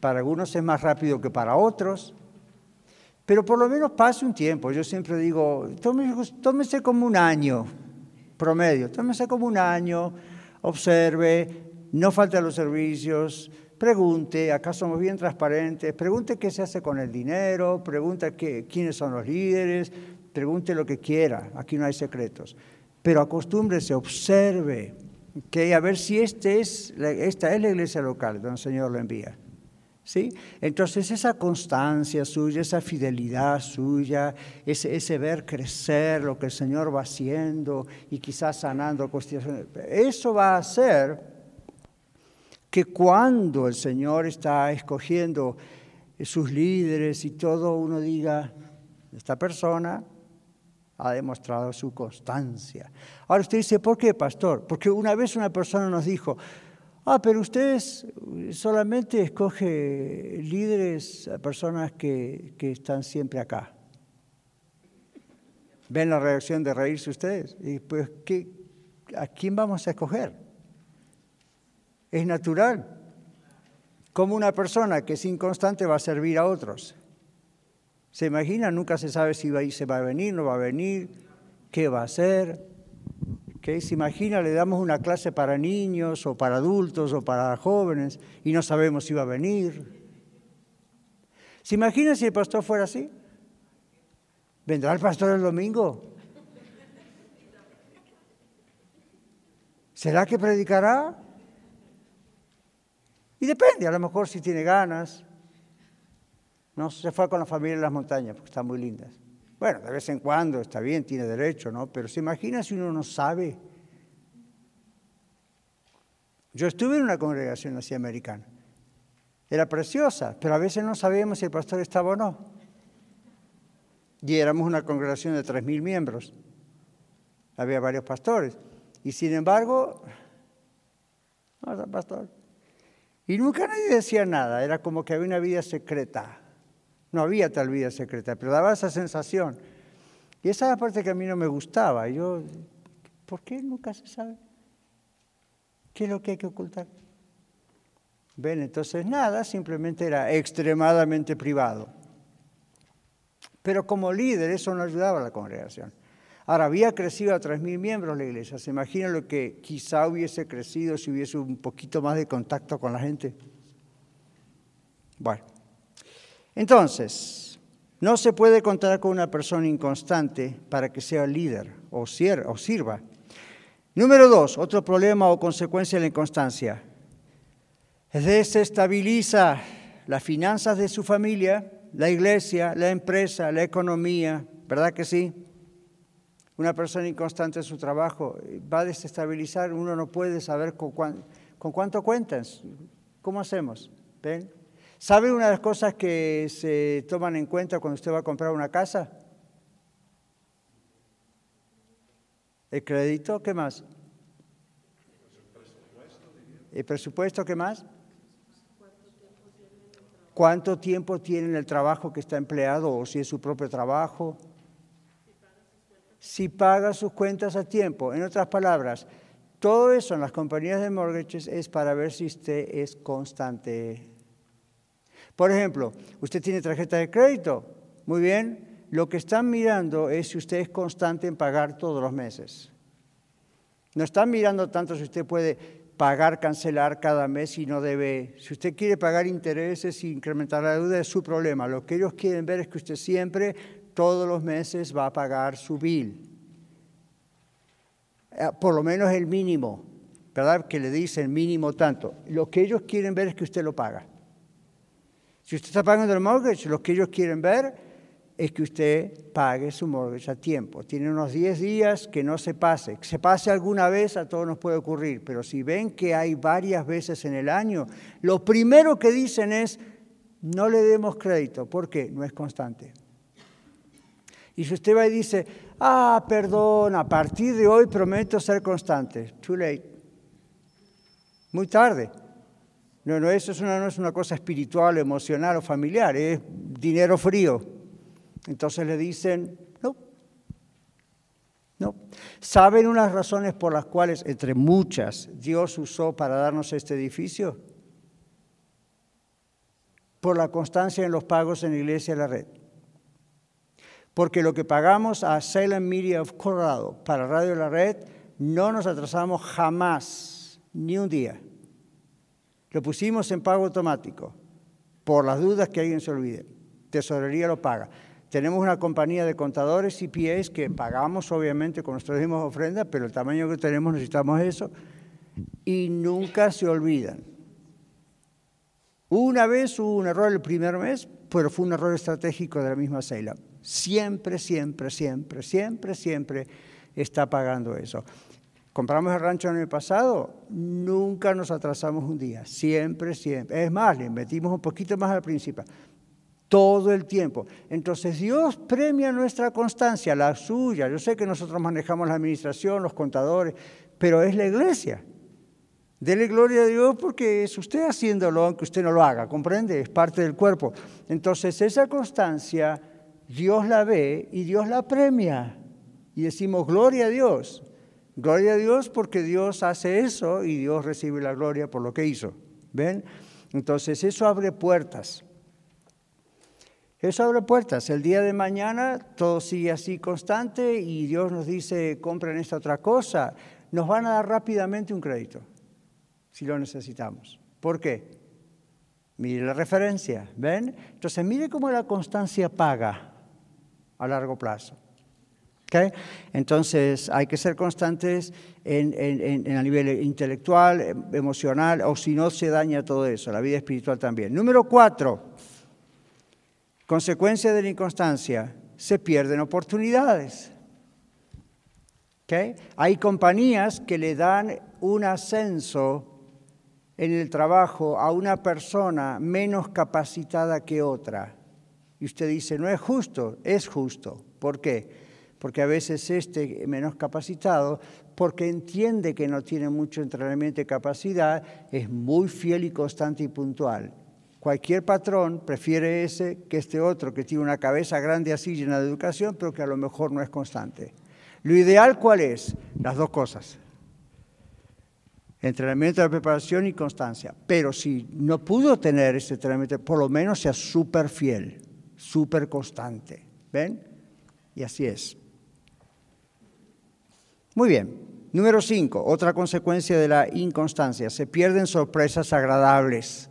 para algunos es más rápido que para otros, pero por lo menos pase un tiempo. Yo siempre digo, tómese, como un año promedio, tómese como un año, observe, no falte a los servicios, pregunte, acá somos bien transparentes, pregunte qué se hace con el dinero, pregunte quiénes son los líderes, pregunte lo que quiera, aquí no hay secretos, pero acostúmbrese, observe, que a ver si este es, esta es la iglesia local donde el Señor lo envía. ¿Sí? Entonces esa constancia suya, esa fidelidad suya, ese, ese, ver crecer lo que el Señor va haciendo y quizás sanando cuestiones, eso va a hacer que cuando el Señor está escogiendo sus líderes y todo, uno diga, esta persona ha demostrado su constancia. Ahora usted dice, ¿por qué, pastor? Porque una vez una persona nos dijo, ah, pero usted solamente escoge líderes, personas que, que están siempre acá. ¿Ven la reacción de reírse ustedes? Y pues, ¿qué, ¿a quién vamos a escoger? Es natural. Como una persona que es inconstante va a servir a otros. ¿Se imagina? Nunca se sabe si va a, se va a venir, no va a venir, qué va a hacer. ¿Qué? ¿Se imagina? Le damos una clase para niños o para adultos o para jóvenes y no sabemos si va a venir. ¿Se imagina si el pastor fuera así? ¿Vendrá el pastor el domingo? ¿Será que predicará? Y depende, a lo mejor si tiene ganas, no, se fue con la familia en las montañas porque están muy lindas. Bueno, de vez en cuando está bien, tiene derecho, ¿no? Pero se imagina si uno no sabe. Yo estuve en una congregación así americana. Era preciosa, pero a veces no sabíamos si el pastor estaba o no. Y éramos una congregación de 3.000 miembros. Había varios pastores. Y sin embargo, no, pastor. Y nunca nadie decía nada, era como que había una vida secreta. No había tal vida secreta, pero daba esa sensación. Y esa es la parte que a mí no me gustaba. Yo, ¿por qué nunca se sabe? ¿Qué es lo que hay que ocultar? Ven, entonces nada, simplemente era extremadamente privado. Pero como líder eso no ayudaba a la congregación. Ahora, había crecido a 3.000 miembros la iglesia. ¿Se imagina lo que quizá hubiese crecido si hubiese un poquito más de contacto con la gente? Bueno, entonces, no se puede contar con una persona inconstante para que sea líder o sirva. Número dos, otro problema o consecuencia de la inconstancia. Desestabiliza las finanzas de su familia, la iglesia, la empresa, la economía, ¿verdad que sí? Una persona inconstante en su trabajo eh, va a desestabilizar, uno no puede saber con, cuánto cuentas. ¿Cómo hacemos? ¿Ven? ¿Sabe una de las cosas que se toman en cuenta cuando usted va a comprar una casa? ¿El crédito? ¿Qué más? ¿El presupuesto? ¿Qué más? ¿Cuánto tiempo tiene el trabajo que está empleado o si es su propio trabajo? Si paga sus cuentas a tiempo. En otras palabras, todo eso en las compañías de mortgages es para ver si usted es constante por ejemplo, usted tiene tarjeta de crédito, muy bien, lo que están mirando es si usted es constante en pagar todos los meses. No están mirando tanto si usted puede pagar, cancelar cada mes y no debe. Si usted quiere pagar intereses e incrementar la deuda, es su problema. Lo que ellos quieren ver es que usted siempre, todos los meses, va a pagar su bill. Eh, por lo menos el mínimo, ¿verdad? Que le dicen mínimo tanto. Lo que ellos quieren ver es que usted lo paga. Si usted está pagando el mortgage, lo que ellos quieren ver es que usted pague su mortgage a tiempo. Tiene unos 10 días que no se pase. Que se pase alguna vez a todos nos puede ocurrir, pero si ven que hay varias veces en el año, lo primero que dicen es, no le demos crédito. ¿Por qué? No es constante. Y si usted va y dice, ah, perdón, a partir de hoy prometo ser constante. Too late. Muy tarde. No, no, eso es una, no es una cosa espiritual, emocional o familiar, es dinero frío. Entonces le dicen, no, no. ¿Saben unas razones por las cuales, entre muchas, Dios usó para darnos este edificio? Por la constancia en los pagos en la iglesia de la red. Porque lo que pagamos a Salem Media of Colorado para Radio La Red, no nos atrasamos jamás, ni un día. Lo pusimos en pago automático, por las dudas que alguien se olvide. Tesorería lo paga. Tenemos una compañía de contadores y CPAs que pagamos obviamente con nuestras mismas ofrendas, pero el tamaño que tenemos necesitamos eso y nunca se olvidan. Una vez hubo un error el primer mes, pero fue un error estratégico de la misma Seila. Siempre, siempre, siempre, siempre, siempre está pagando eso compramos el rancho el año pasado, nunca nos atrasamos un día, siempre, siempre. Es más, le invertimos un poquito más al principio, todo el tiempo. Entonces Dios premia nuestra constancia, la suya. Yo sé que nosotros manejamos la administración, los contadores, pero es la iglesia. Dele gloria a Dios porque es usted haciéndolo aunque usted no lo haga, ¿comprende? Es parte del cuerpo. Entonces esa constancia Dios la ve y Dios la premia. Y decimos, gloria a Dios. Gloria a Dios porque Dios hace eso y Dios recibe la gloria por lo que hizo. ¿Ven? Entonces eso abre puertas. Eso abre puertas. El día de mañana todo sigue así constante y Dios nos dice, compren esta otra cosa. Nos van a dar rápidamente un crédito, si lo necesitamos. ¿Por qué? Mire la referencia, ¿ven? Entonces mire cómo la constancia paga a largo plazo. Entonces hay que ser constantes en, en, a nivel intelectual, em, emocional, o si no se daña todo eso, la vida espiritual también. Número cuatro, consecuencia de la inconstancia, se pierden oportunidades. Hay compañías que le dan un ascenso en el trabajo a una persona menos capacitada que otra. Y usted dice, no es justo, es justo. ¿Por qué? Porque a veces este menos capacitado, porque entiende que no tiene mucho entrenamiento y capacidad, es muy fiel y constante y puntual. Cualquier patrón prefiere ese que este otro, que tiene una cabeza grande así llena de educación, pero que a lo mejor no es constante. Lo ideal, ¿cuál es? Las dos cosas entrenamiento de preparación y constancia. Pero si no pudo tener ese entrenamiento, por lo menos sea súper fiel, súper constante. ¿Ven? Y así es. Muy bien. Número cinco, otra consecuencia de la inconstancia. Se pierden sorpresas agradables.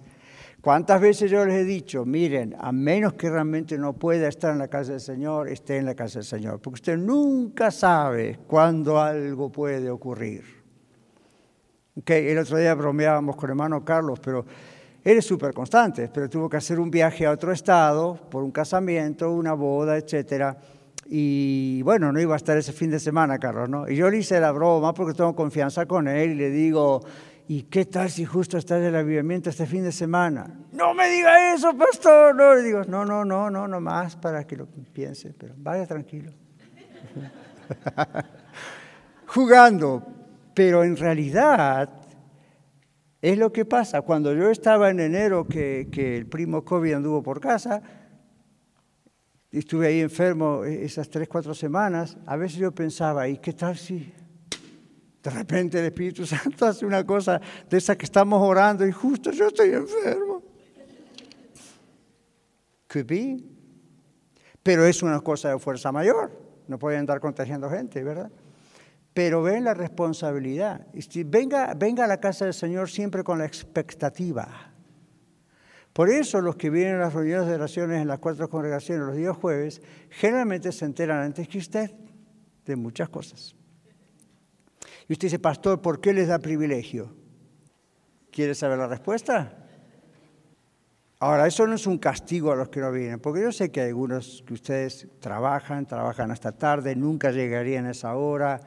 ¿Cuántas veces yo les he dicho, miren, a menos que realmente no pueda estar en la casa del Señor, esté en la casa del Señor? Porque usted nunca sabe cuándo algo puede ocurrir. Okay, el otro día bromeábamos con hermano Carlos, pero él es súper constante, pero tuvo que hacer un viaje a otro estado por un casamiento, una boda, etcétera. Y bueno, no iba a estar ese fin de semana, Carlos, ¿no? Y yo le hice la broma porque tengo confianza con él y le digo, ¿y qué tal si justo está en el avivamiento este fin de semana? No me diga eso, pastor. No, le digo, no, no, no, no, no más para que lo piense, pero vaya tranquilo. <laughs> Jugando, pero en realidad es lo que pasa. Cuando yo estaba en enero, que, el primo COVID anduvo por casa, estuve ahí enfermo esas tres, cuatro semanas, a veces yo pensaba, ¿y qué tal si de repente el Espíritu <laughs> Santo hace una cosa de esa que estamos orando y justo yo estoy enfermo? Could be. Pero es una cosa de fuerza mayor. No pueden andar contagiando gente, ¿verdad? Pero ven la responsabilidad. Venga, venga a la casa del Señor siempre con la expectativa. Por eso los que vienen a las reuniones de oraciones en las cuatro congregaciones los días jueves, generalmente se enteran antes que usted de muchas cosas. Y usted dice, pastor, ¿por qué les da privilegio? ¿Quiere saber la respuesta? Ahora, eso no es un castigo a los que no vienen, porque yo sé que algunos que ustedes trabajan, trabajan hasta tarde, nunca llegarían a esa hora,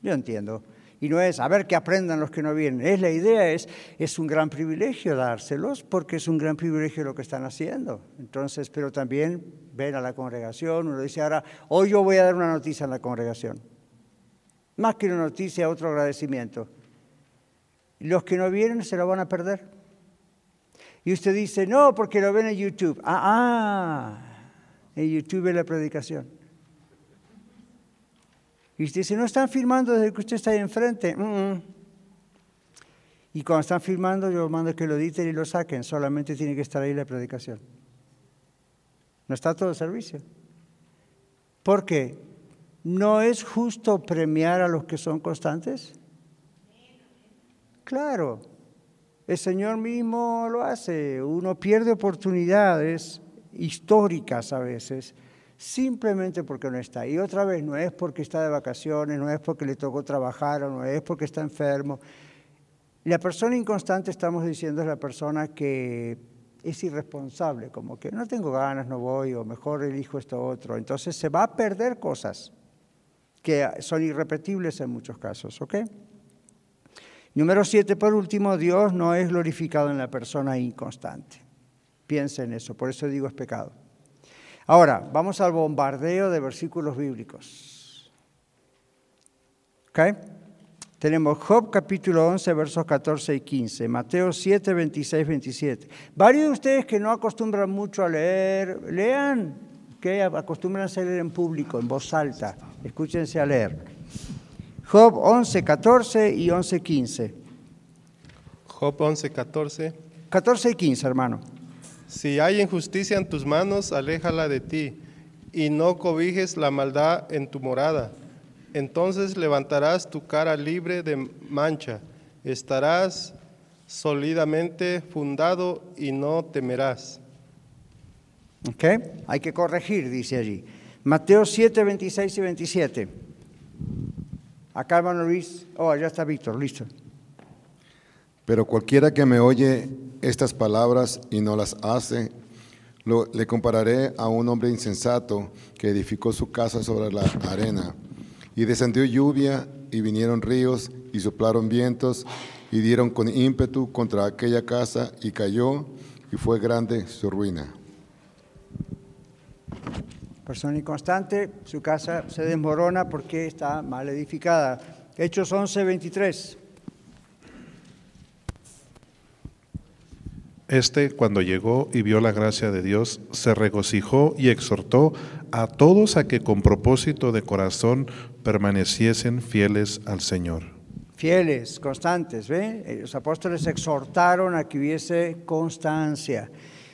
yo entiendo. Y no es a ver que aprendan los que no vienen. Es la idea es es un gran privilegio dárselos porque es un gran privilegio lo que están haciendo. Entonces, pero también ven a la congregación, uno dice ahora, hoy yo voy a dar una noticia en la congregación. Más que una noticia, otro agradecimiento. Los que no vienen se lo van a perder. Y usted dice, no, porque lo ven en YouTube. Ah, ah, en YouTube es la predicación. Y usted dice, no están filmando desde que usted está ahí enfrente. Y cuando están filmando, yo mando que lo editen y lo saquen. Solamente tiene que estar ahí la predicación. No está todo el servicio. ¿Por qué? ¿No es justo premiar a los que son constantes? Claro, el Señor mismo lo hace. Uno pierde oportunidades históricas a veces simplemente porque no está. Y otra vez, no es porque está de vacaciones, no es porque le tocó trabajar o no es porque está enfermo. La persona inconstante, estamos diciendo, es la persona que es irresponsable, como que no tengo ganas, no voy, o mejor elijo esto otro. Entonces se va a perder cosas que son irrepetibles en muchos casos, ¿ok? Número siete, por último, Dios no es glorificado en la persona inconstante. Piensa en eso, por eso digo es pecado. Ahora, vamos al bombardeo de versículos bíblicos. ¿Ok? Tenemos Job capítulo 11, versos 14 y 15, Mateo 7, 26, 27. Varios de ustedes que no acostumbran mucho a leer, lean, que acostumbran a leer en público, en voz alta. Escúchense a leer. Job 11, 14 y 11, 15. Job 11, 14. 14 y 15, hermano. Si hay injusticia en tus manos, aléjala de ti, y no cobijes la maldad en tu morada. Entonces levantarás tu cara libre de mancha, estarás sólidamente fundado y no temerás. ¿Ok? Hay que corregir, dice allí. Mateo 7, 26 y 27. Acá, hermano Luis. Oh, allá está Víctor, listo. Pero cualquiera que me oye estas palabras y no las hace, Lo- le compararé a un hombre insensato que edificó su casa sobre la arena. Y descendió lluvia y vinieron ríos y soplaron vientos y dieron con ímpetu contra aquella casa y cayó y fue grande su ruina. Persona inconstante, su casa se desmorona porque está mal edificada. Hechos 11, 23. Este, cuando llegó y vio la gracia de Dios, se regocijó y exhortó a todos a que con propósito de corazón permaneciesen fieles al Señor. Fieles, constantes, ¿ve? Eh, Los apóstoles exhortaron a que hubiese constancia.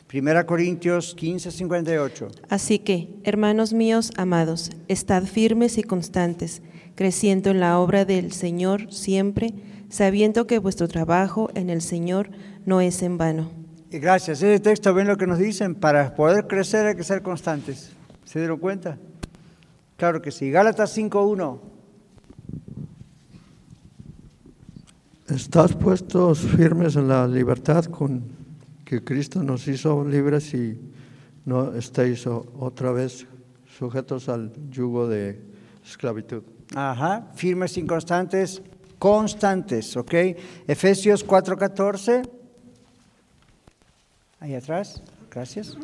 Primera Corintios 15, 58. Así que, hermanos míos amados, estad firmes y constantes, creciendo en la obra del Señor siempre, sabiendo que vuestro trabajo en el Señor no es en vano. Y gracias. Ese texto, ven lo que nos dicen, para poder crecer hay que ser constantes. ¿Se dieron cuenta? Claro que sí. Gálatas 5.1. Estás puestos firmes en la libertad con que Cristo nos hizo libres y no estéis otra vez sujetos al yugo de esclavitud. Ajá. Firmes, inconstantes, constantes, ¿ok? Efesios 4.14. Ahí atrás. Gracias.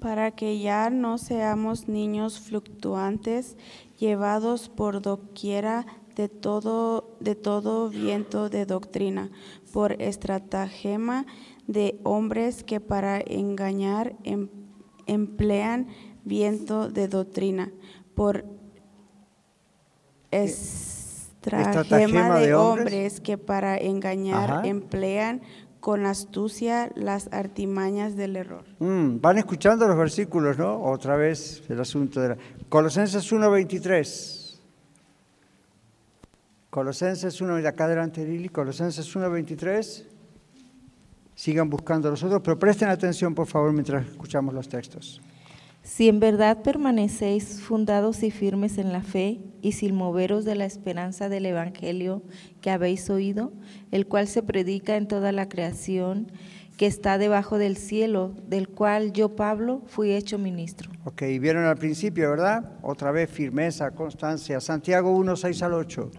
para que ya no seamos niños fluctuantes, llevados por doquiera de todo, de todo viento de doctrina, por estratagema de hombres que para engañar em- emplean viento de doctrina, por estratagema Estratagema de de hombres. hombres que para engañar Ajá. emplean con astucia las artimañas del error. Mm, van escuchando los versículos, ¿no? Otra vez el asunto de la... Colosenses 1.23. Colosenses 1, de acá adelante Lili, Colosenses 1.23. Sigan buscando los otros, pero presten atención, por favor, mientras escuchamos los textos. Si en verdad permanecéis fundados y firmes en la fe y sin moveros de la esperanza del Evangelio que habéis oído, el cual se predica en toda la creación, que está debajo del cielo, del cual yo, Pablo, fui hecho ministro. Ok, vieron al principio, ¿verdad? Otra vez firmeza, constancia. Santiago 1, 6 al 8.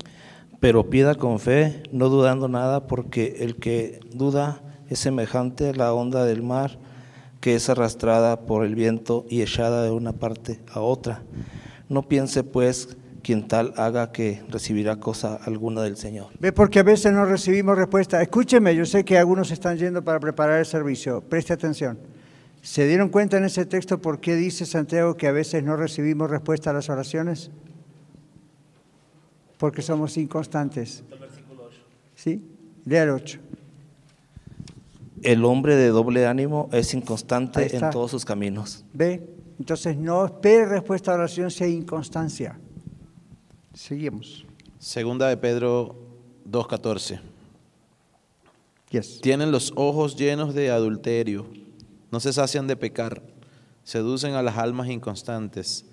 Pero pida con fe, no dudando nada, porque el que duda es semejante a la onda del mar, que es arrastrada por el viento y echada de una parte a otra. No piense pues quien tal haga que recibirá cosa alguna del Señor. Ve porque a veces no recibimos respuesta. Escúcheme, yo sé que algunos están yendo para preparar el servicio. Preste atención. ¿Se dieron cuenta en ese texto por qué dice Santiago que a veces no recibimos respuesta a las oraciones? Porque somos inconstantes. ¿Sí? Lea el 8. El hombre de doble ánimo es inconstante en todos sus caminos. ¿Ve? Entonces no espere respuesta a la oración si hay inconstancia. Seguimos. Segunda de Pedro 2.14. Yes. Tienen los ojos llenos de adulterio, no se sacian de pecar, seducen a las almas inconstantes,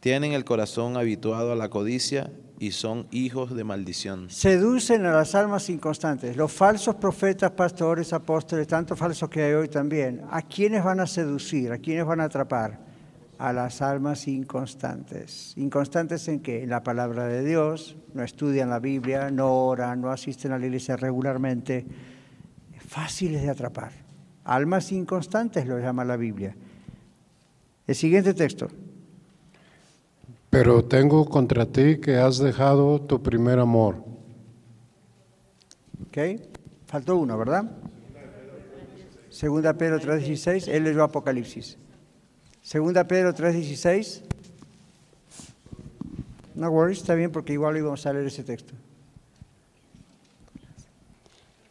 tienen el corazón habituado a la codicia y son hijos de maldición. Seducen a las almas inconstantes. Los falsos profetas, pastores, apóstoles, tanto falsos que hay hoy también. ¿A quiénes van a seducir? ¿A quiénes van a atrapar? A las almas inconstantes. ¿Inconstantes en qué? En la palabra de Dios, no estudian la Biblia, no oran, no asisten a la iglesia regularmente. Fáciles de atrapar. Almas inconstantes lo llama la Biblia. El siguiente texto. Pero tengo contra ti que has dejado tu primer amor. ¿Ok? Faltó uno, ¿verdad? Segunda Pedro 3.16, él leyó Apocalipsis. Segunda Pedro 3.16. No worries, está bien porque igual íbamos a leer ese texto.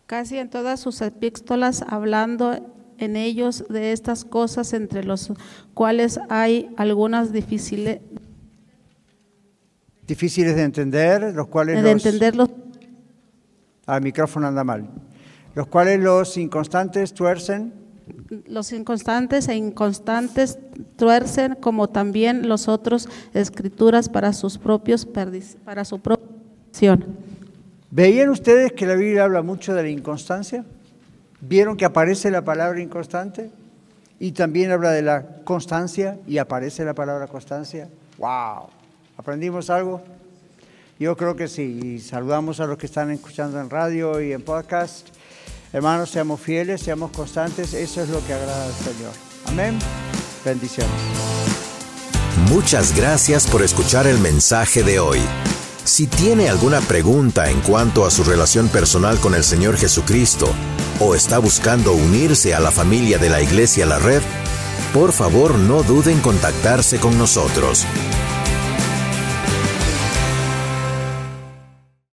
Casi en todas sus epístolas hablando en ellos de estas cosas entre los cuales hay algunas difíciles Difíciles de entender, los cuales de los... entender los Ah, el micrófono anda mal. Los cuales los inconstantes tuercen, los inconstantes e inconstantes tuercen como también los otros escrituras para sus propios para su propia perdición. ¿Veían ustedes que la Biblia habla mucho de la inconstancia? ¿Vieron que aparece la palabra inconstante? Y también habla de la constancia y aparece la palabra constancia. ¡Wow! ¿Aprendimos algo? Yo creo que sí. Saludamos a los que están escuchando en radio y en podcast. Hermanos, seamos fieles, seamos constantes. Eso es lo que agrada al Señor. Amén. Bendiciones. Muchas gracias por escuchar el mensaje de hoy. Si tiene alguna pregunta en cuanto a su relación personal con el Señor Jesucristo o está buscando unirse a la familia de la Iglesia La Red, por favor no duden en contactarse con nosotros.